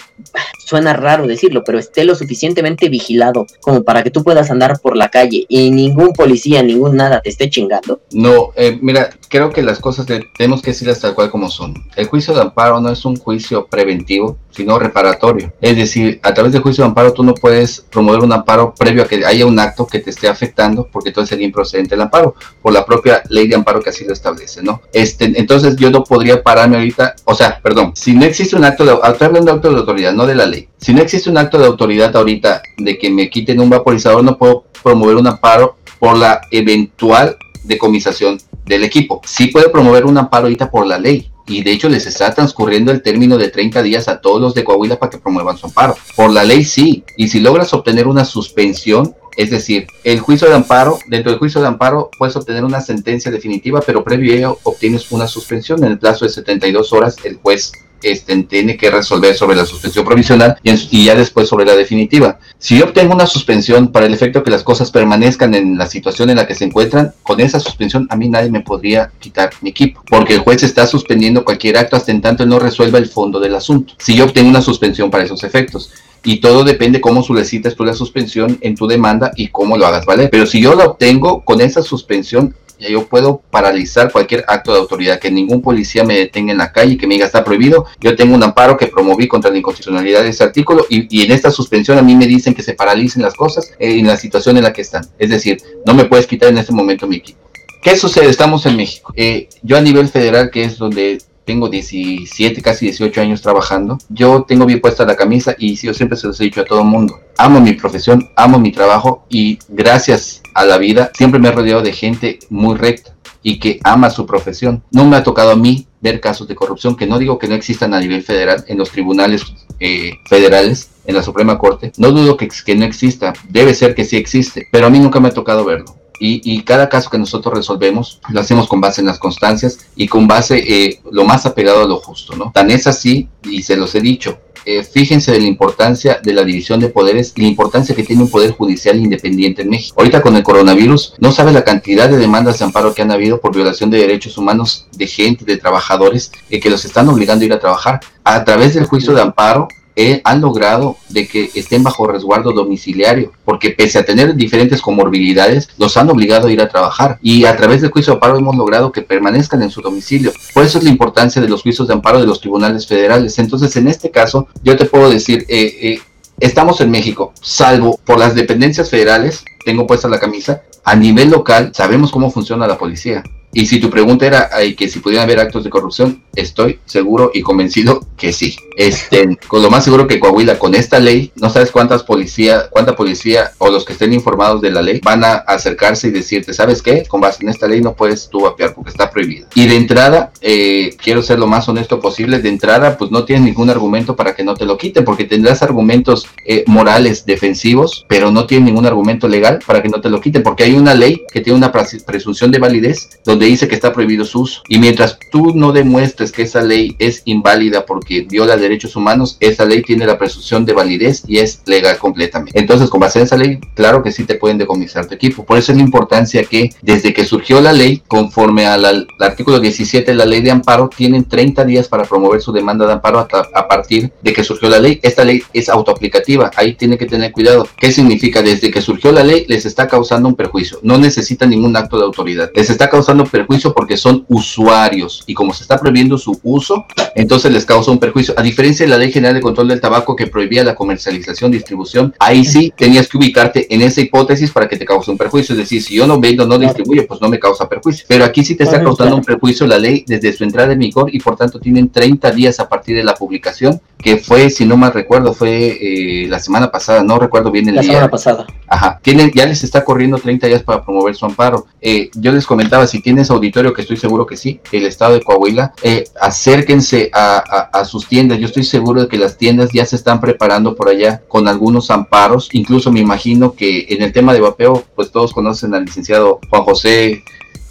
suena raro decirlo, pero esté lo suficientemente vigilado como para que tú puedas andar por la calle y ningún policía, ningún nada te esté chingando? No, eh, mira, creo que las cosas tenemos que decirlas tal cual como son. El juicio de amparo no es un juicio preventivo, sino reparatorio. Es decir, a través del juicio de amparo tú no puedes promover un amparo previo a que haya un acto que te esté afectando, porque entonces sería improcedente el amparo, por la propia ley de amparo que así lo establece, ¿no? Este, entonces yo no podría pararme ahorita, o sea, perdón, si no existe un acto de, estoy hablando de acto de autoridad, no de la ley. Si no existe un acto de autoridad ahorita de que me quiten un vaporizador, no puedo promover un amparo por la eventual decomisación del equipo. Sí puede promover un amparo ahorita por la ley, y de hecho les está transcurriendo el término de 30 días a todos los de Coahuila para que promuevan su amparo. Por la ley sí, y si logras obtener una suspensión Es decir, el juicio de amparo, dentro del juicio de amparo puedes obtener una sentencia definitiva, pero previo a ello obtienes una suspensión. En el plazo de 72 horas el juez este, tiene que resolver sobre la suspensión provisional y, ya después sobre la definitiva. Si yo obtengo una suspensión para el efecto que las cosas permanezcan en la situación en la que se encuentran, con esa suspensión a mí nadie me podría quitar mi equipo, porque el juez está suspendiendo cualquier acto hasta en tanto no resuelva el fondo del asunto. Si yo obtengo una suspensión para esos efectos y todo depende cómo solicitas tú la suspensión en tu demanda y cómo lo hagas valer. Pero si yo la obtengo con esa suspensión, yo puedo paralizar cualquier acto de autoridad, que ningún policía me detenga en la calle y que me diga está prohibido. Yo tengo un amparo que promoví contra la inconstitucionalidad de ese artículo y, en esta suspensión a mí me dicen que se paralicen las cosas eh, en la situación en la que están. Es decir, no me puedes quitar en este momento mi equipo. ¿Qué sucede? Estamos en México. Eh, yo a nivel federal, que es donde tengo 17, casi 18 años trabajando, yo tengo bien puesta la camisa y yo siempre se los he dicho a todo el mundo, amo mi profesión, amo mi trabajo y gracias a la vida siempre me he rodeado de gente muy recta y que ama su profesión. No me ha tocado a mí ver casos de corrupción, que no digo que no existan a nivel federal, en los tribunales eh, federales, en la Suprema Corte. No dudo que, que no exista, debe ser que sí existe, pero a mí nunca me ha tocado verlo y, cada caso que nosotros resolvemos lo hacemos con base en las constancias y con base eh, lo más apegado a lo justo, ¿no? Tan es así, y se los he dicho, eh, fíjense de la importancia de la división de poderes, la importancia que tiene un poder judicial independiente en México. Ahorita con el coronavirus, no sabe la cantidad de demandas de amparo que han habido por violación de derechos humanos de gente, de trabajadores, eh, que los están obligando a ir a trabajar. A través del juicio de amparo, eh, han logrado de que estén bajo resguardo domiciliario, porque pese a tener diferentes comorbilidades, los han obligado a ir a trabajar y a través del juicio de amparo hemos logrado que permanezcan en su domicilio. Por eso es la importancia de los juicios de amparo de los tribunales federales. Entonces, en este caso, yo te puedo decir, eh, eh, estamos en México, salvo por las dependencias federales, tengo puesta la camisa, a nivel local sabemos cómo funciona la policía. Y si tu pregunta era que si pudieran haber actos de corrupción, estoy seguro y convencido que sí. Este, con lo más seguro que Coahuila con esta ley, no sabes cuántas policía, cuánta policía o los que estén informados de la ley van a acercarse y decirte, ¿sabes qué? Con base en esta ley no puedes tú vapear porque está prohibido. Y de entrada, eh, quiero ser lo más honesto posible, de entrada pues no tienes ningún argumento para que no te lo quiten, porque tendrás argumentos eh, morales defensivos, pero no tienes ningún argumento legal para que no te lo quiten, porque hay una ley que tiene una presunción de validez donde dice que está prohibido su uso. Y mientras tú no demuestres que esa ley es inválida porque viola derechos humanos, esa ley tiene la presunción de validez y es legal completamente. Entonces, con base en esa ley, claro que sí te pueden decomisar tu equipo. Por eso es la importancia que desde que surgió la ley, conforme al artículo 17 de la ley de amparo, tienen 30 días para promover su demanda de amparo a, partir de que surgió la ley. Esta ley es autoaplicativa, ahí tiene que tener cuidado. ¿Qué significa? Desde que surgió la ley les está causando un perjuicio. No necesita ningún acto de autoridad. Les está causando perjuicio porque son usuarios y como se está prohibiendo su uso, entonces les causa un perjuicio. A diferencia de la Ley General de Control del Tabaco que prohibía la comercialización, distribución, ahí sí tenías que ubicarte en esa hipótesis para que te cause un perjuicio. Es decir, si yo no vendo, no distribuyo, pues no me causa perjuicio. Pero aquí sí te está causando un perjuicio la ley desde su entrada en vigor y por tanto tienen 30 días a partir de la publicación, que fue, si no mal recuerdo, fue eh, la semana pasada, no recuerdo bien el día. La semana pasada. Ajá, tienen, ya les está corriendo 30 días para promover su amparo. Eh, yo les comentaba, si tienes auditorio, que estoy seguro que sí, el estado de Coahuila, eh, acérquense a, sus tiendas. Yo estoy seguro de que las tiendas ya se están preparando por allá con algunos amparos. Incluso me imagino que en el tema de vapeo, pues todos conocen al licenciado Juan José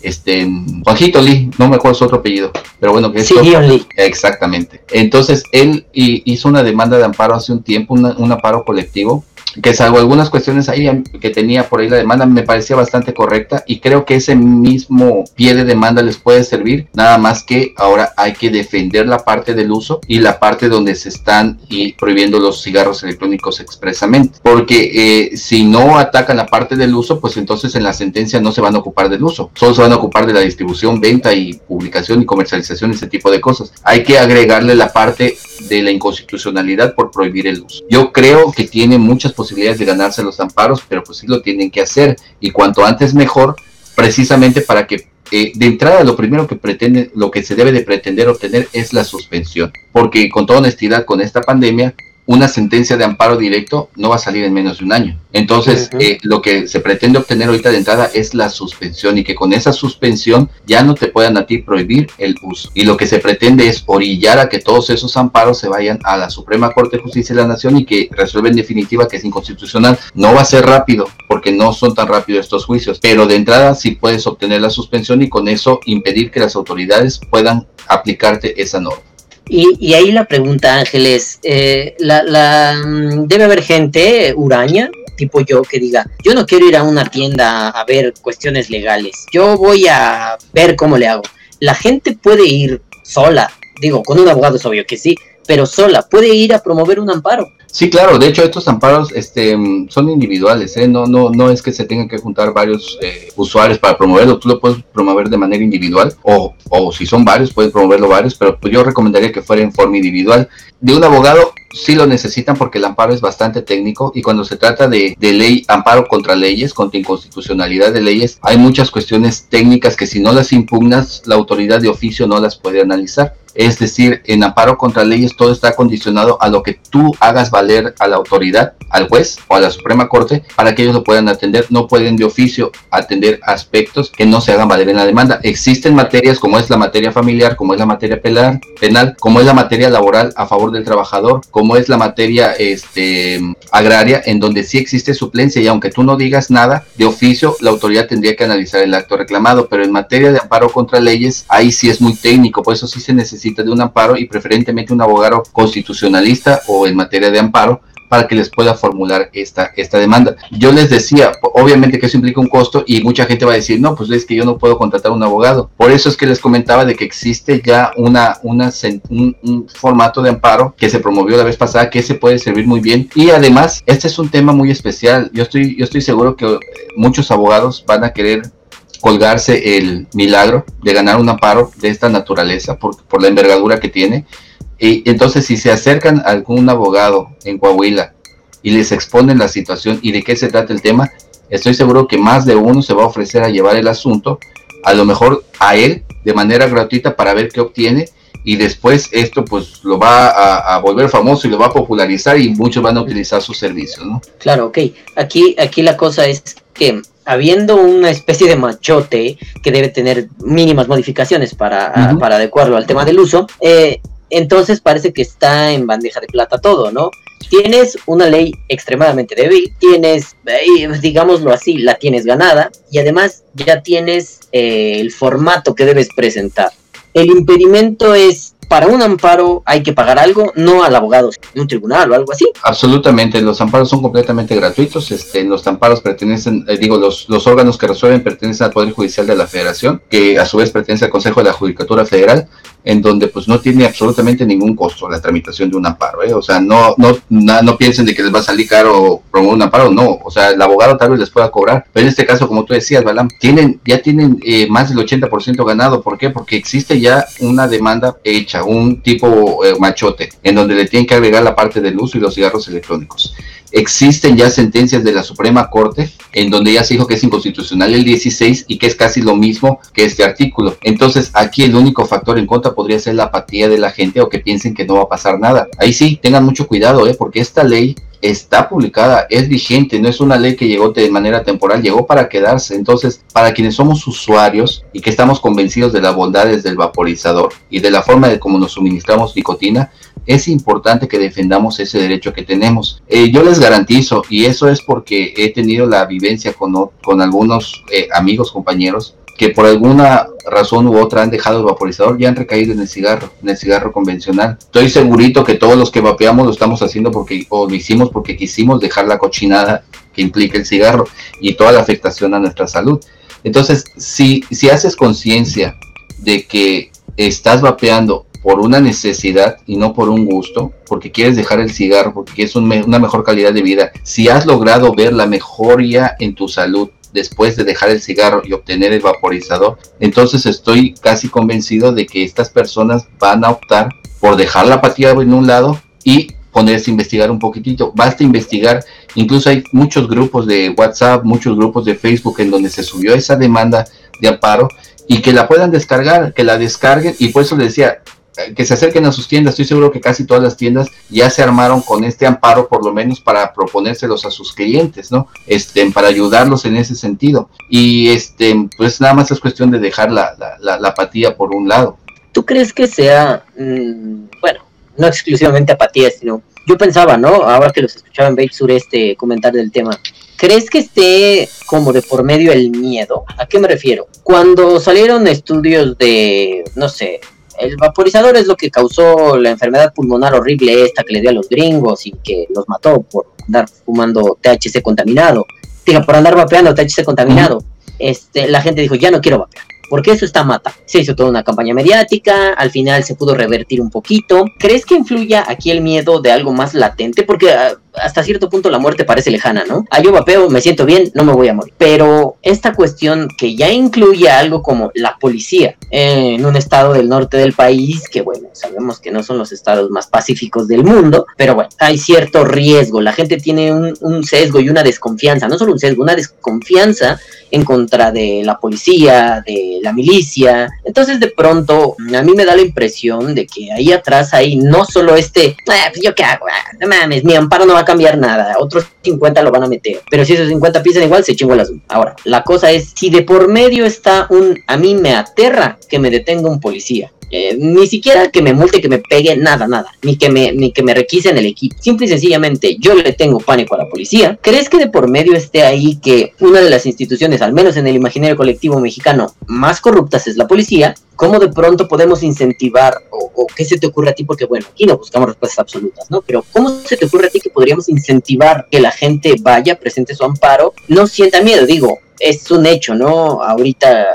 este Juanjito Lee, no me acuerdo su otro apellido, pero bueno, que es sí, Lee. Exactamente. Entonces, él hizo una demanda de amparo hace un tiempo, un amparo colectivo, que salvo algunas cuestiones ahí que tenía por ahí la demanda, me parecía bastante correcta y creo que ese mismo pie de demanda les puede servir, nada más que ahora hay que defender la parte del uso y la parte donde se están y prohibiendo los cigarros electrónicos expresamente, porque eh, si no atacan la parte del uso, pues entonces en la sentencia no se van a ocupar del uso, solo se van a ocupar de la distribución, venta y publicación y comercialización, ese tipo de cosas. Hay que agregarle la parte de la inconstitucionalidad por prohibir el uso. Yo creo que tiene muchas posibilidades de ganarse los amparos, pero pues sí lo tienen que hacer. Y cuanto antes mejor, precisamente para que eh, de entrada lo primero que pretende, lo que se debe de pretender obtener es la suspensión, porque con toda honestidad con esta pandemia una sentencia de amparo directo no va a salir en menos de un año. Entonces, eh, lo que se pretende obtener ahorita de entrada es la suspensión y que con esa suspensión ya no te puedan a ti prohibir el uso. Y lo que se pretende es orillar a que todos esos amparos se vayan a la Suprema Corte de Justicia de la Nación y que resuelva en definitiva que es inconstitucional. No va a ser rápido porque no son tan rápidos estos juicios, pero de entrada sí puedes obtener la suspensión y con eso impedir que las autoridades puedan aplicarte esa norma. Y, ahí la pregunta, Ángeles, eh, la, mm, debe haber gente huraña, tipo yo, que diga, yo no quiero ir a una tienda a ver cuestiones legales, yo voy a ver cómo le hago. La gente puede ir sola, digo, con un abogado es obvio que sí, pero sola, puede ir a promover un amparo. Sí, claro, de hecho estos amparos este, son individuales, ¿eh? no, no, no es que se tengan que juntar varios eh, usuarios para promoverlo, tú lo puedes promover de manera individual o, o si son varios, puedes promoverlo varios, pero pues yo recomendaría que fuera en forma individual. De un abogado sí lo necesitan porque el amparo es bastante técnico y cuando se trata de, de, ley, amparo contra leyes, contra inconstitucionalidad de leyes, hay muchas cuestiones técnicas que si no las impugnas, la autoridad de oficio no las puede analizar. Es decir, en amparo contra leyes todo está condicionado a lo que tú hagas valer a la autoridad, al juez o a la Suprema Corte para que ellos lo puedan atender. No pueden de oficio atender aspectos que no se hagan valer en la demanda. Existen materias como es la materia familiar, como es la materia penal, como es la materia laboral a favor del trabajador, como es la materia este, agraria, en donde sí existe suplencia y aunque tú no digas nada, de oficio la autoridad tendría que analizar el acto reclamado. Pero en materia de amparo contra leyes, ahí sí es muy técnico, por eso sí se necesita de un amparo y preferentemente un abogado constitucionalista o en materia de amparo para que les pueda formular esta, esta demanda. Yo les decía, obviamente que eso implica un costo y mucha gente va a decir, no, pues es que yo no puedo contratar un abogado. Por eso es que les comentaba de que existe ya una, una un, un, formato de amparo que se promovió la vez pasada que se puede servir muy bien. Y además, este es un tema muy especial. Yo estoy, yo estoy seguro que muchos abogados van a querer colgarse el milagro de ganar un amparo de esta naturaleza por, por la envergadura que tiene. Y entonces si se acercan a algún abogado en Coahuila y les exponen la situación y de qué se trata el tema, estoy seguro que más de uno se va a ofrecer a llevar el asunto, a lo mejor a él de manera gratuita para ver qué obtiene y después esto pues lo va a, volver famoso y lo va a popularizar y muchos van a utilizar sus servicios, ¿no? Claro, ok. Aquí, aquí la cosa es que habiendo una especie de machote que debe tener mínimas modificaciones para, para adecuarlo al tema del uso, eh, entonces parece que está en bandeja de plata todo, ¿no? Tienes una ley extremadamente débil, tienes, eh, digámoslo así, la tienes ganada y además ya tienes eh, el formato que debes presentar. El impedimento es para un amparo hay que pagar algo, no al abogado de un tribunal o algo así. Absolutamente, los amparos son completamente gratuitos. Este, los amparos pertenecen, eh, digo, los, los órganos que resuelven pertenecen al Poder Judicial de la Federación, que a su vez pertenece al Consejo de la Judicatura Federal, en donde pues no tiene absolutamente ningún costo la tramitación de un amparo. ¿eh? O sea, no, no, no, piensen de que les va a salir caro promover un amparo, no. O sea, el abogado tal vez les pueda cobrar. Pero en este caso, como tú decías, Balam, tienen, ya tienen eh, más del 80% ganado. ¿Por qué? Porque existe ya una demanda hecha un tipo eh, machote, en donde le tienen que agregar la parte del uso y los cigarros electrónicos. Existen ya sentencias de la Suprema Corte en donde ya se dijo que es inconstitucional el 16 y que es casi lo mismo que este artículo. Entonces aquí el único factor en contra podría ser la apatía de la gente o que piensen que no va a pasar nada. Ahí sí, tengan mucho cuidado, ¿eh? porque esta ley está publicada, es vigente, no es una ley que llegó de manera temporal, llegó para quedarse. Entonces, para quienes somos usuarios y que estamos convencidos de las bondades del vaporizador y de la forma de cómo nos suministramos nicotina, es importante que defendamos ese derecho que tenemos. Eh, yo les garantizo, y eso es porque he tenido la vivencia con, con algunos eh, amigos, compañeros, que por alguna razón u otra han dejado el vaporizador y han recaído en el cigarro, en el cigarro convencional. Estoy segurito que todos los que vapeamos lo estamos haciendo porque, o lo hicimos porque quisimos dejar la cochinada que implica el cigarro y toda la afectación a nuestra salud. Entonces, si, si haces conciencia de que estás vapeando por una necesidad y no por un gusto, porque quieres dejar el cigarro, porque quieres una mejor calidad de vida, si has logrado ver la mejoría en tu salud después de dejar el cigarro y obtener el vaporizador, entonces estoy casi convencido de que estas personas van a optar por dejar la apatía en un lado y ponerse a investigar un poquitito. Basta investigar, incluso hay muchos grupos de WhatsApp, muchos grupos de Facebook en donde se subió esa demanda de amparo y que la puedan descargar, que la descarguen y por eso les decía, que se acerquen a sus tiendas. Estoy seguro que casi todas las tiendas ya se armaron con este amparo, por lo menos para proponérselos a sus clientes, ¿no? Este, para ayudarlos en ese sentido. Y este, pues nada más es cuestión de dejar la, la, apatía por un lado. ¿Tú crees que sea, mm, bueno, no exclusivamente apatía, sino yo pensaba, ¿no? Ahora que los escuchaba en Bait Sureste comentar del tema, ¿crees que esté como de por medio el miedo? ¿A qué me refiero? Cuando salieron estudios de, no sé, el vaporizador es lo que causó la enfermedad pulmonar horrible esta que le dio a los gringos y que los mató por andar fumando THC contaminado. Diga, por andar vapeando THC contaminado. Este, la gente dijo, ya no quiero vapear porque eso está mata. Se hizo toda una campaña mediática, al final se pudo revertir un poquito. ¿Crees que influya aquí el miedo de algo más latente? Porque ah, hasta cierto punto la muerte parece lejana, ¿no? Ah, yo vapeo, me siento bien, no me voy a morir. Pero esta cuestión que ya incluye algo como la policía en un estado del norte del país, que bueno, sabemos que no son los estados más pacíficos del mundo, pero bueno, hay cierto riesgo. La gente tiene un, un sesgo y una desconfianza, no solo un sesgo, una desconfianza en contra de la policía, de la milicia. Entonces de pronto a mí me da la impresión de que ahí atrás hay no solo este, ah, pues yo qué hago, ah, no mames, mi amparo no va a cambiar nada, otros 50 lo van a meter, pero si esos 50 piensan igual, se chingo las... Ahora, la cosa es, si de por medio está un, a mí me aterra que me detenga un policía. Eh, ni siquiera que me multe, que me pegue, nada, nada, ni que me, ni que me requisen el equipo. Simple y sencillamente yo le tengo pánico a la policía. ¿Crees que de por medio esté ahí que una de las instituciones, al menos en el imaginario colectivo mexicano, más corruptas es la policía? ¿Cómo de pronto podemos incentivar o, o, qué se te ocurre a ti? Porque bueno, aquí no buscamos respuestas absolutas, ¿no? Pero ¿cómo se te ocurre a ti que podríamos incentivar que la gente vaya, presente su amparo, no sienta miedo? Digo, es un hecho, ¿no? Ahorita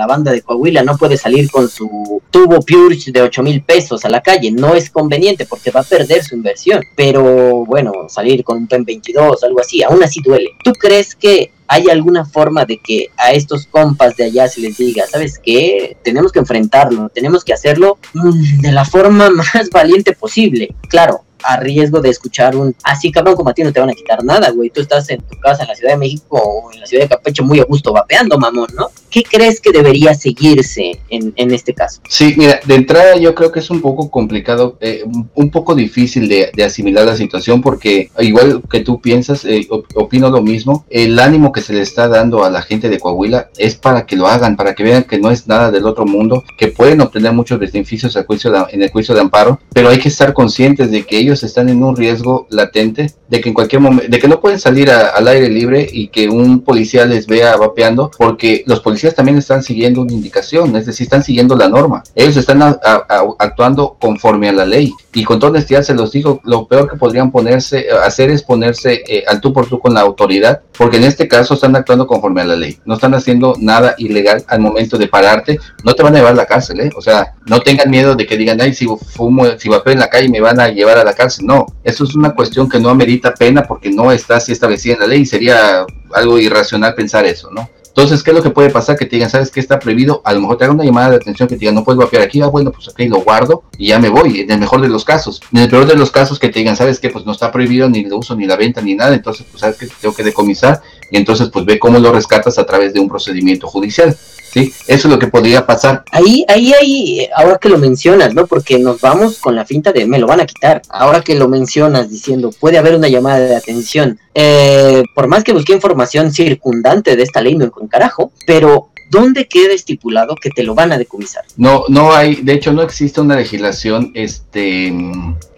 la banda de Coahuila no puede salir con su tubo Purge de 8 mil pesos a la calle, no es conveniente porque va a perder su inversión, pero bueno, salir con un PEN 22, algo así, aún así duele. ¿Tú crees que hay alguna forma de que a estos compas de allá se les diga, ¿sabes qué? Tenemos que enfrentarlo, tenemos que hacerlo mm, de la forma más valiente posible. Claro, a riesgo de escuchar un así cabrón como a ti no te van a quitar nada, güey. Tú estás en tu casa en la Ciudad de México o en la Ciudad de Campeche muy a gusto vapeando, mamón, ¿no? ¿Qué crees que debería seguirse en, en este caso? Sí, mira, de entrada yo creo que es un poco complicado, eh, un poco difícil de, de, asimilar la situación porque igual que tú piensas, eh, opino lo mismo, el ánimo que se le está dando a la gente de Coahuila es para que lo hagan, para que vean que no es nada del otro mundo, que pueden obtener muchos beneficios juicio en el juicio de amparo, pero hay que estar conscientes de que ellos están en un riesgo latente de que en cualquier momento, de que no pueden salir al aire libre y que un policía les vea vapeando, porque los policías también están siguiendo una indicación, es decir, están siguiendo la norma. Ellos están actuando conforme a la ley. Y con toda honestidad se los digo, lo peor que podrían ponerse, hacer es ponerse eh, al tú por tú con la autoridad, porque en este caso están actuando conforme a la ley. No están haciendo nada ilegal al momento de pararte. No te van a llevar a la cárcel, ¿eh? O sea, no tengan miedo de que digan, ay, si fumo, si vapeo en la calle me van a llevar a la cárcel no, eso es una cuestión que no amerita pena porque no está así establecida en la ley y sería algo irracional pensar eso, ¿no? Entonces, ¿qué es lo que puede pasar? Que te digan, ¿sabes qué está prohibido? A lo mejor te haga una llamada de atención que te digan, no puedes vapear aquí. Ah, bueno, pues aquí lo guardo y ya me voy. En el mejor de los casos. En el peor de los casos, que te digan, ¿sabes qué? Pues no está prohibido ni el uso, ni la venta, ni nada. Entonces, pues, ¿sabes qué? Tengo que decomisar. Y entonces, pues ve cómo lo rescatas a través de un procedimiento judicial. ¿sí? Eso es lo que podría pasar. Ahí, ahí, ahí, ahora que lo mencionas, ¿no? Porque nos vamos con la finta de me lo van a quitar. Ahora que lo mencionas diciendo, puede haber una llamada de atención. Eh, por más que busqué información circundante de esta ley, no con carajo, pero ¿dónde queda estipulado que te lo van a decomisar? No, no hay, de hecho no existe una legislación este,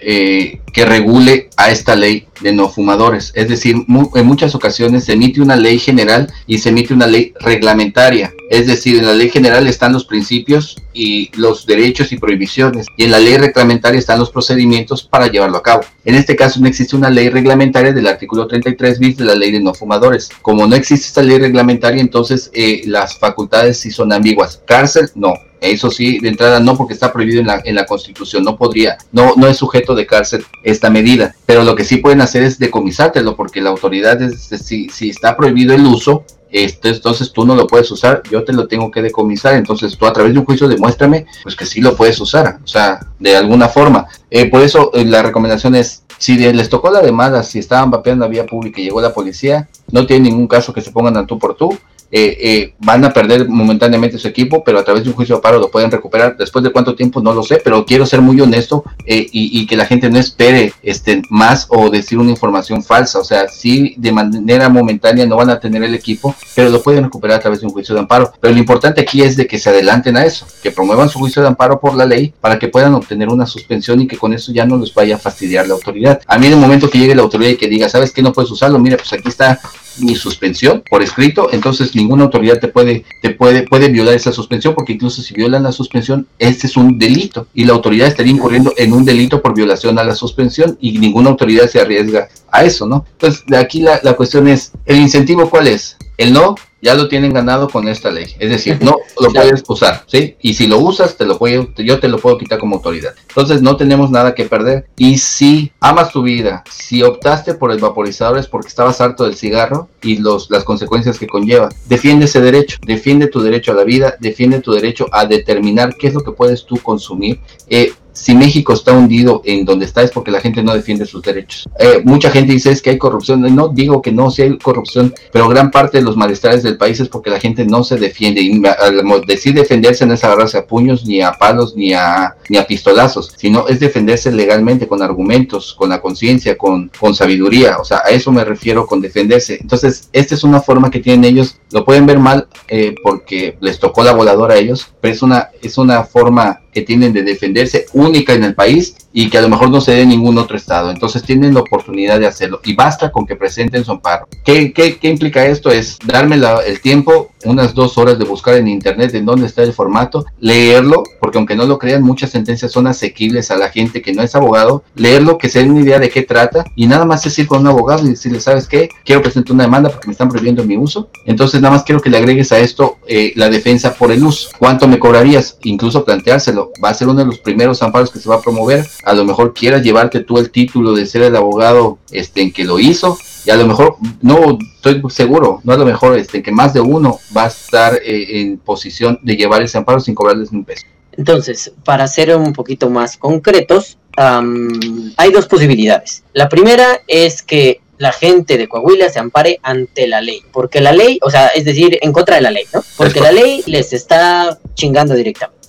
eh, que regule a esta ley de no fumadores. Es decir, en muchas ocasiones se emite una ley general y se emite una ley reglamentaria. Es decir, en la ley general están los principios y los derechos y prohibiciones y en la ley reglamentaria están los procedimientos para llevarlo a cabo. En este caso no existe una ley reglamentaria del artículo 33 bis de la ley de no fumadores. Como no existe esta ley reglamentaria, entonces eh, las facultades sí son ambiguas. Cárcel, no. Eso sí, de entrada no, porque está prohibido en la, en la Constitución, no podría, no, no es sujeto de cárcel esta medida. Pero lo que sí pueden hacer es decomisártelo, porque la autoridad, es, si, si está prohibido el uso, este, entonces tú no lo puedes usar, yo te lo tengo que decomisar, entonces tú a través de un juicio demuéstrame pues que sí lo puedes usar, o sea, de alguna forma. Eh, por eso eh, la recomendación es, si les tocó la demanda, si estaban vapeando la vía pública y llegó la policía, no tiene ningún caso que se pongan a tú por tú, eh, eh, van a perder momentáneamente su equipo, pero a través de un juicio de paro lo pueden recuperar. Después de cuánto tiempo no lo sé, pero quiero ser muy honesto y, y, que la gente no espere este, más o decir una información falsa. O sea, sí, de manera momentánea no van a tener el equipo, pero lo pueden recuperar a través de un juicio de amparo. Pero lo importante aquí es de que se adelanten a eso, que promuevan su juicio de amparo por la ley para que puedan obtener una suspensión y que con eso ya no les vaya a fastidiar la autoridad. A mí en el momento que llegue la autoridad y que diga, ¿sabes qué? No puedes usarlo, mira, pues aquí está mi suspensión por escrito, entonces ninguna autoridad te puede, te puede, puede violar esa suspensión, porque incluso si violan la suspensión, este es un delito y la autoridad estaría incurriendo en un delito por violación a la suspensión y ninguna autoridad se arriesga a eso, ¿no? Entonces, aquí la, la cuestión es, ¿el incentivo cuál es? El no ya lo tienen ganado con esta ley. Es decir, no lo puedes usar, ¿sí? Y si lo usas, te lo puedo, yo te lo puedo quitar como autoridad. Entonces no tenemos nada que perder. Y si amas tu vida, si optaste por el vaporizador es porque estabas harto del cigarro y los, las consecuencias que conlleva, defiende ese derecho, defiende tu derecho a la vida, defiende tu derecho a determinar qué es lo que puedes tú consumir. Eh, si México está hundido en donde está es porque la gente no defiende sus derechos. Eh, mucha gente dice es que hay corrupción. No digo que no, si hay corrupción, pero gran parte de los malestares del país es porque la gente no se defiende. Y al decir defenderse no es agarrarse a puños, ni a palos, ni a, ni a pistolazos, sino es defenderse legalmente, con argumentos, con la conciencia, con, con sabiduría. O sea, a eso me refiero con defenderse. Entonces, esta es una forma que tienen ellos. Lo pueden ver mal eh, porque les tocó la voladora a ellos, pero es una, es una forma que tienen de defenderse única en el país y que a lo mejor no se dé en ningún otro estado. Entonces tienen la oportunidad de hacerlo y basta con que presenten su amparo. ¿Qué, qué, qué implica esto? Es darme el tiempo, unas dos horas de buscar en internet en dónde está el formato, leerlo, porque aunque no lo crean, muchas sentencias son asequibles a la gente que no es abogado, leerlo, que se den una idea de qué trata y nada más es ir con un abogado y decirle, ¿sabes qué? Quiero presentar una demanda porque me están prohibiendo mi uso. Entonces nada más quiero que le agregues a esto eh, la defensa por el uso. ¿Cuánto me cobrarías? Incluso planteárselo. Va a ser uno de los primeros amparos que se va a promover a lo mejor quieras llevarte tú el título de ser el abogado este, en que lo hizo, y a lo mejor, no estoy seguro, no a lo mejor este, que más de uno va a estar eh, en posición de llevar ese amparo sin cobrarles un peso. Entonces, para ser un poquito más concretos, hay dos posibilidades. La primera es que la gente de Coahuila se ampare ante la ley, porque la ley, o sea, es decir, en contra de la ley, ¿no? Porque la ley les está chingando directamente.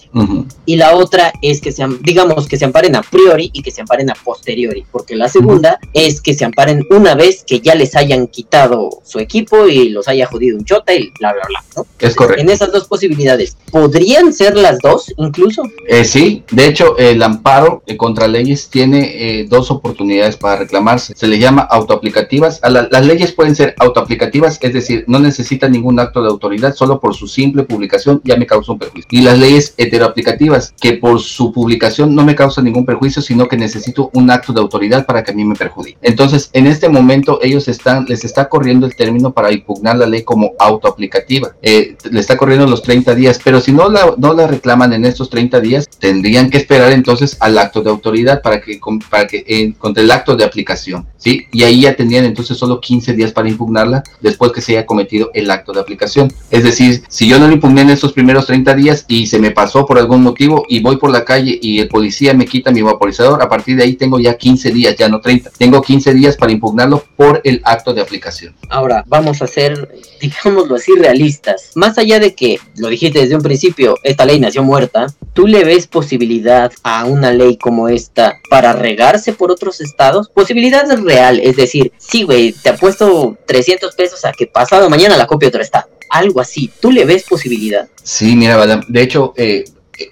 Y la otra es que sean, digamos, que se amparen a priori y que se amparen a posteriori, porque la segunda es que se amparen una vez que ya les hayan quitado su equipo y los haya jodido un chota y bla, bla, bla, ¿no? Es correcto. En esas dos posibilidades, ¿podrían ser las dos incluso? Eh, sí, de hecho, el amparo eh, contra leyes tiene eh, dos oportunidades para reclamarse. Se le llama autoaplicativas. A las leyes pueden ser autoaplicativas, es decir, no necesitan ningún acto de autoridad, solo por su simple publicación ya me causó un perjuicio. Y las leyes hetero aplicativas, que por su publicación no me causa ningún perjuicio, sino que necesito un acto de autoridad para que a mí me perjudique. Entonces, en este momento ellos están, les está corriendo el término para impugnar la ley como autoaplicativa. Eh, le está corriendo los 30 días, pero si no la, no la reclaman en estos 30 días, tendrían que esperar entonces al acto de autoridad para que, para que eh, contra el acto de aplicación, ¿sí? Y ahí ya tendrían entonces solo 15 días para impugnarla después que se haya cometido el acto de aplicación. Es decir, si yo no lo impugné en estos primeros 30 días y se me pasó por por algún motivo y voy por la calle y el policía me quita mi vaporizador, a partir de ahí tengo ya 15 días, ya no 30. Tengo 15 días para impugnarlo por el acto de aplicación. Ahora, vamos a ser, digámoslo así, realistas. Más allá de que, lo dijiste desde un principio, esta ley nació muerta, ¿tú le ves posibilidad a una ley como esta para regarse por otros estados? Posibilidad real, es decir, sí, güey, te apuesto 300 pesos a que pasado mañana la copia otro estado. Algo así, ¿tú le ves posibilidad? Sí, mira, de hecho, eh,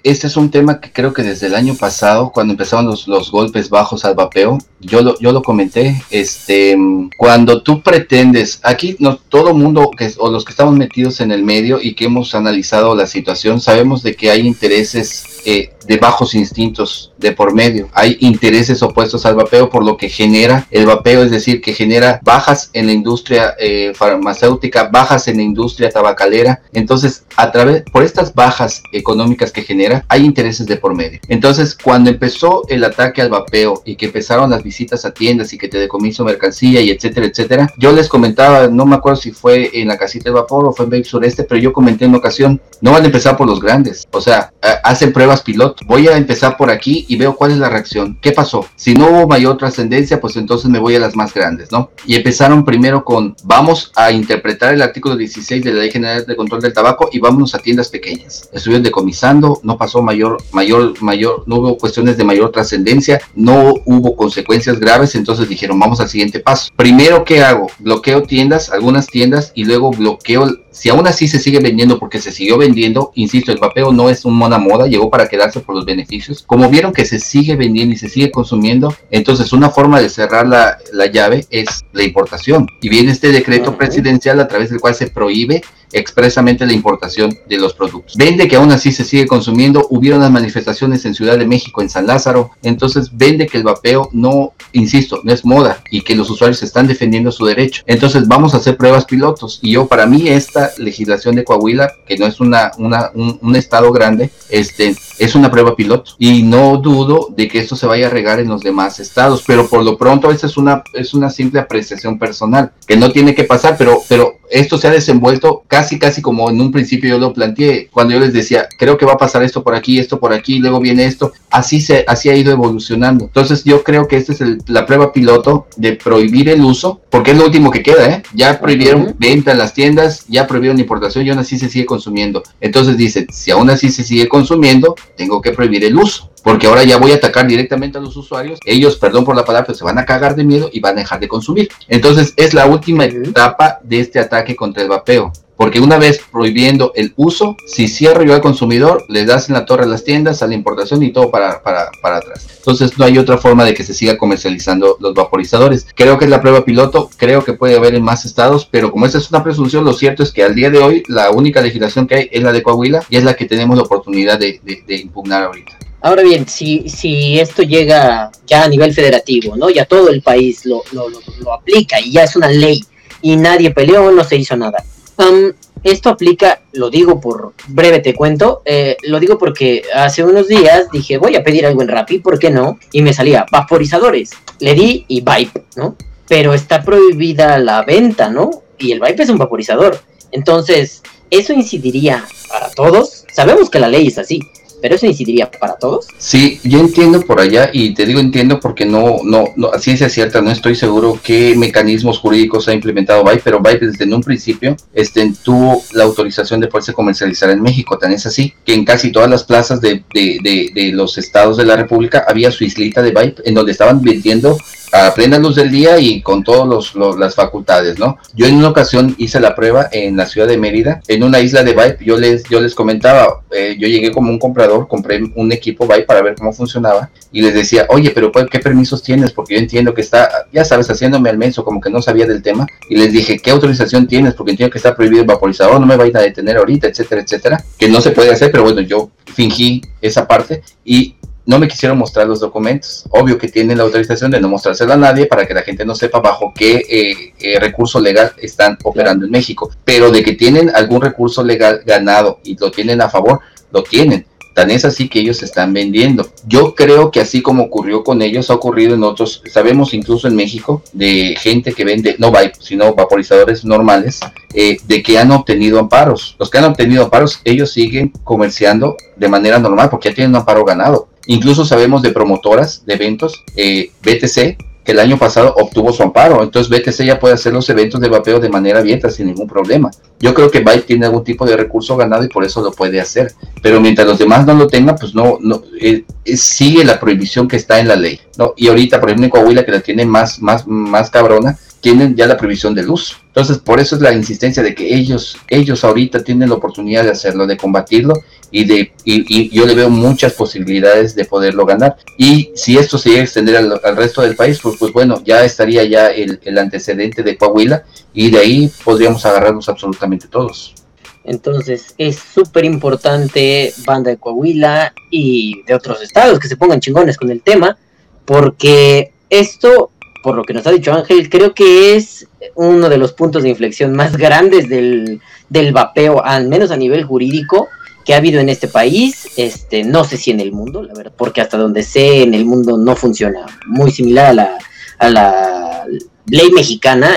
este es un tema que creo que desde el año pasado, cuando empezaron los, los, golpes bajos al vapeo, yo lo, yo lo comenté, este, cuando tú pretendes, aquí no, todo mundo, que, o los que estamos metidos en el medio y que hemos analizado la situación, sabemos de que hay intereses eh, de bajos instintos de por medio. Hay intereses opuestos al vapeo, por lo que genera el vapeo, es decir, que genera bajas en la industria eh, farmacéutica, bajas en la industria tabacalera. Entonces, a través, por estas bajas económicas que genera, hay intereses de por medio. Entonces, cuando empezó el ataque al vapeo y que empezaron las visitas a tiendas y que te decomiso mercancía y etcétera, etcétera, yo les comentaba, no me acuerdo si fue en la casita de vapor o fue en Babe Sureste, pero yo comenté en una ocasión, no van a empezar por los grandes, o sea, hacen pruebas piloto Voy a empezar por aquí y veo cuál es la reacción. ¿Qué pasó? Si no hubo mayor trascendencia, pues entonces me voy a las más grandes, ¿no? Y empezaron primero con, vamos a interpretar el artículo 16 de la Ley General de Control del Tabaco y vámonos a tiendas pequeñas. Estuvieron decomisando, no pasó mayor, mayor, mayor, no hubo cuestiones de mayor trascendencia, no hubo consecuencias graves, entonces dijeron, vamos al siguiente paso. Primero, ¿qué hago? Bloqueo tiendas, algunas tiendas, y luego bloqueo si aún así se sigue vendiendo porque se siguió vendiendo, insisto, el vapeo no es una moda, llegó para quedarse por los beneficios. Como vieron que se sigue vendiendo y se sigue consumiendo, entonces una forma de cerrar la, la llave es la importación. Y viene este decreto presidencial a través del cual se prohíbe expresamente la importación de los productos. Vende que aún así se sigue consumiendo, hubieron las manifestaciones en Ciudad de México, en San Lázaro, entonces vende que el vapeo no, insisto, no es moda y que los usuarios están defendiendo su derecho. Entonces vamos a hacer pruebas pilotos y yo para mí esta legislación de Coahuila, que no es una, una un, estado grande, este, es una prueba piloto y no dudo de que esto se vaya a regar en los demás estados, pero por lo pronto esta es una, es una simple apreciación personal que no tiene que pasar, pero, pero esto se ha desenvuelto casi, casi como en un principio yo lo planteé, cuando yo les decía, creo que va a pasar esto por aquí, esto por aquí, luego viene esto, así, se, así ha ido evolucionando. Entonces yo creo que esta es la prueba piloto de prohibir el uso, porque es lo último que queda, ¿eh? Ya prohibieron venta en las tiendas, ya prohibieron importación y aún así se sigue consumiendo. Entonces dice, si aún así se sigue consumiendo, tengo que prohibir el uso porque ahora ya voy a atacar directamente a los usuarios. Ellos, perdón por la palabra, pero se van a cagar de miedo y van a dejar de consumir. Entonces es la última etapa de este ataque contra el vapeo. Porque una vez prohibiendo el uso, si cierro yo al consumidor, le das en la torre a las tiendas, a la importación y todo para, para, para atrás. Entonces no hay otra forma de que se siga comercializando los vaporizadores. Creo que es la prueba piloto, creo que puede haber en más estados, pero como esta es una presunción, lo cierto es que al día de hoy la única legislación que hay es la de Coahuila y es la que tenemos la oportunidad de, de impugnar ahorita. Ahora bien, si, si esto llega ya a nivel federativo, ¿no? Ya todo el país lo, lo, lo, aplica y ya es una ley y nadie peleó, no se hizo nada. Esto aplica, lo digo por breve te cuento, eh, lo digo porque hace unos días dije voy a pedir algo en Rappi, ¿por qué no? Y me salía vaporizadores, le di y Vipe, ¿no? Pero está prohibida la venta, ¿no? Y el Vipe es un vaporizador. Entonces, ¿eso incidiría para todos? Sabemos que la ley es así, pero eso incidiría para todos. Sí, yo entiendo por allá y te digo entiendo porque no, no, no, a ciencia cierta no estoy seguro qué mecanismos jurídicos ha implementado Vibe, pero Vibe desde un principio este, tuvo la autorización de poderse comercializar en México. Tan es así que en casi todas las plazas de, de, de, de los estados de la República había su islita de Vibe en donde estaban vendiendo a plena luz del día y con todas las facultades, ¿no? Yo en una ocasión hice la prueba en la ciudad de Mérida, en una isla de Vibe, yo les, yo les comentaba, eh, yo llegué como un comprador, compré un equipo Vibe para ver cómo funcionaba y les decía, oye, pero ¿qué permisos tienes? Porque yo entiendo que está, ya sabes, haciéndome al menso, como que no sabía del tema, y les dije, ¿qué autorización tienes? Porque entiendo que está prohibido el vaporizador, no me vayan a detener ahorita, etcétera, etcétera, que no se puede hacer, pero bueno, yo fingí esa parte y no me quisieron mostrar los documentos. Obvio que tienen la autorización de no mostrárselo a nadie para que la gente no sepa bajo qué eh, eh, recurso legal están operando en México. Pero de que tienen algún recurso legal ganado y lo tienen a favor, lo tienen. Tan es así que ellos están vendiendo. Yo creo que así como ocurrió con ellos, ha ocurrido en otros, sabemos incluso en México, de gente que vende, no vape, sino vaporizadores normales, eh, de que han obtenido amparos. Los que han obtenido amparos, ellos siguen comerciando de manera normal porque ya tienen un amparo ganado. Incluso sabemos de promotoras de eventos, eh, BTC, que el año pasado obtuvo su amparo. Entonces BTC ya puede hacer los eventos de vapeo de manera abierta sin ningún problema. Yo creo que Byte tiene algún tipo de recurso ganado y por eso lo puede hacer. Pero mientras los demás no lo tengan, pues no, no eh, eh, sigue la prohibición que está en la ley. ¿no? Y ahorita, por ejemplo, en Coahuila, que la tiene más, más, más cabrona, tienen ya la prohibición del uso. Entonces, por eso es la insistencia de que ellos, ellos ahorita tienen la oportunidad de hacerlo, de combatirlo y de y, yo le veo muchas posibilidades de poderlo ganar. Y si esto se llega a extender al, resto del país, pues, pues bueno, ya estaría ya el, el antecedente de Coahuila y de ahí podríamos agarrarnos absolutamente todos. Entonces es súper importante banda de Coahuila y de otros estados que se pongan chingones con el tema, porque esto por lo que nos ha dicho Ángel, creo que es uno de los puntos de inflexión más grandes del, del vapeo, al menos a nivel jurídico, que ha habido en este país, este, no sé si en el mundo, la verdad, porque hasta donde sé en el mundo no funciona, muy similar a la, a la ley mexicana,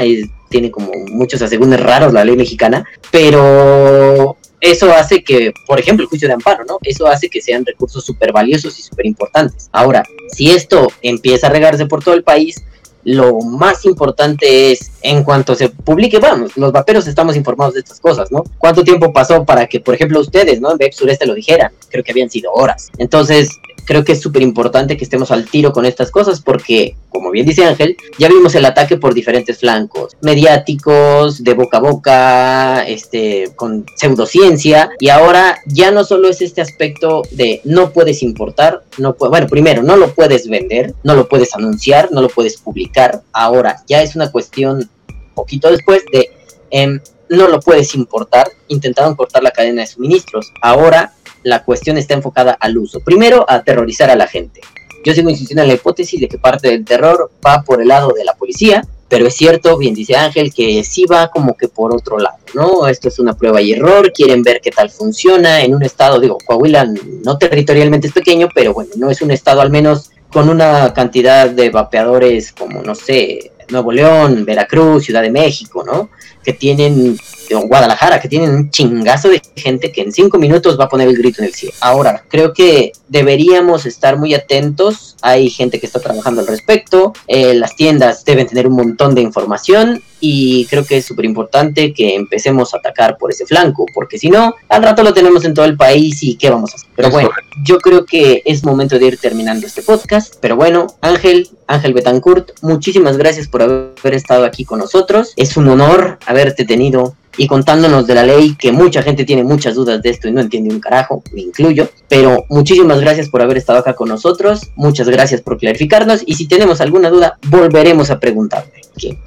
tiene como muchos asegúnes raros la ley mexicana, pero eso hace que, por ejemplo, el juicio de amparo, ¿no? Eso hace que sean recursos súper valiosos y súper importantes. Ahora, si esto empieza a regarse por todo el país, lo más importante es, en cuanto se publique, vamos, los vaperos estamos informados de estas cosas, ¿no? ¿Cuánto tiempo pasó para que, por ejemplo, ustedes, ¿no? En Web Sureste lo dijeran? Creo que habían sido horas. Entonces, creo que es súper importante que estemos al tiro con estas cosas porque, como bien dice Ángel, ya vimos el ataque por diferentes flancos, mediáticos, de boca a boca, este, con pseudociencia, y ahora ya no solo es este aspecto de no puedes importar, no bueno, primero, no lo puedes vender, no lo puedes anunciar, no lo puedes publicar, ahora ya es una cuestión poquito después de... Em, no lo puedes importar, intentaron cortar la cadena de suministros. Ahora la cuestión está enfocada al uso. Primero, a aterrorizar a la gente. Yo sigo insistiendo en la hipótesis de que parte del terror va por el lado de la policía, pero es cierto, bien dice Ángel, que sí va como que por otro lado, ¿no? Esto es una prueba y error, quieren ver qué tal funciona en un estado, digo, Coahuila no territorialmente es pequeño, pero bueno, no es un estado al menos con una cantidad de vapeadores como, no sé, Nuevo León, Veracruz, Ciudad de México, ¿no? Que tienen Guadalajara, que tienen un chingazo de gente que en cinco minutos va a poner el grito en el cielo. Ahora, creo que deberíamos estar muy atentos. Hay gente que está trabajando al respecto. Eh, las tiendas deben tener un montón de información y creo que es súper importante que empecemos a atacar por ese flanco, porque si no, al rato lo tenemos en todo el país y qué vamos a hacer. Pero bueno, yo creo que es momento de ir terminando este podcast. Pero bueno, Ángel, Ángel Betancourt, muchísimas gracias por haber estado aquí con nosotros. Es un honor haberte tenido y contándonos de la ley, que mucha gente tiene muchas dudas de esto y no entiende un carajo, me incluyo. Pero muchísimas gracias por haber estado acá con nosotros, muchas gracias por clarificarnos y si tenemos alguna duda, volveremos a preguntarle.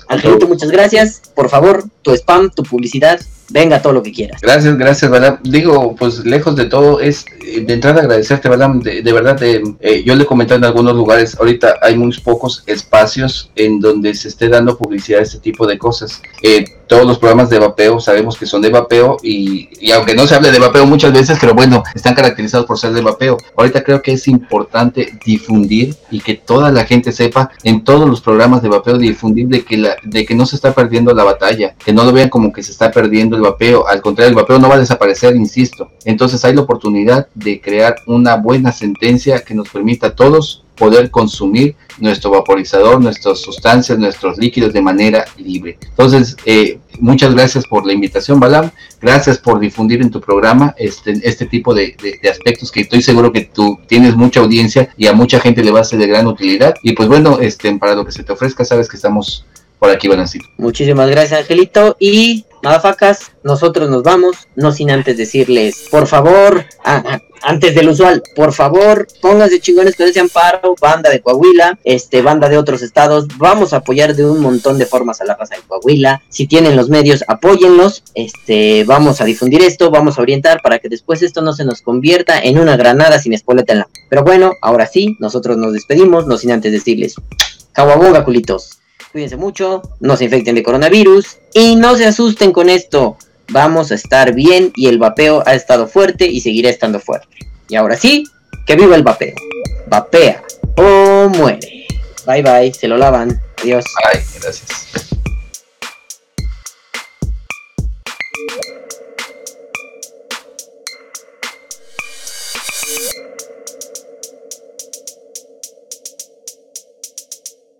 Angelito, muchas gracias. Por favor, tu spam, tu publicidad, venga todo lo que quieras. Gracias, gracias, Balam. Digo, pues lejos de todo, es eh, de entrada agradecerte, Balam. De, de verdad, eh, yo le he comentado en algunos lugares, ahorita hay muy pocos espacios en donde se esté dando publicidad a este tipo de cosas. Eh, todos los programas de vapeo sabemos que son de vapeo y, y, aunque no se hable de vapeo muchas veces, pero bueno, están caracterizados por ser de vapeo. Ahorita creo que es importante difundir y que toda la gente sepa en todos los programas de vapeo difundir de que, la, de que no se está perdiendo la batalla, que no lo vean como que se está perdiendo el vapeo, al contrario, el vapeo no va a desaparecer, insisto. Entonces hay la oportunidad de crear una buena sentencia que nos permita a todos poder consumir nuestro vaporizador, nuestras sustancias, nuestros líquidos de manera libre. Entonces, eh, muchas gracias por la invitación, Balam. Gracias por difundir en tu programa este, este tipo de, aspectos que estoy seguro que tú tienes mucha audiencia y a mucha gente le va a ser de gran utilidad. Y pues bueno, este, para lo que se te ofrezca, sabes que estamos por aquí, Balancito. Muchísimas gracias, Angelito. Y Madafacas, nosotros nos vamos, no sin antes decirles, por favor, antes del usual, por favor, pónganse chingones con ese amparo, banda de Coahuila, este, banda de otros estados, vamos a apoyar de un montón de formas a la raza de Coahuila, si tienen los medios, apóyenlos, este, vamos a difundir esto, vamos a orientar para que después esto no se nos convierta en una granada sin espoleta en la... Pero bueno, ahora sí, nosotros nos despedimos, no sin antes decirles, caguabonga, culitos cuídense mucho, no se infecten de coronavirus y no se asusten con esto. Vamos a estar bien y el vapeo ha estado fuerte y seguirá estando fuerte. Y ahora sí, que viva el vapeo. Vapea o muere. Bye bye, se lo lavan. Adiós. Bye, gracias.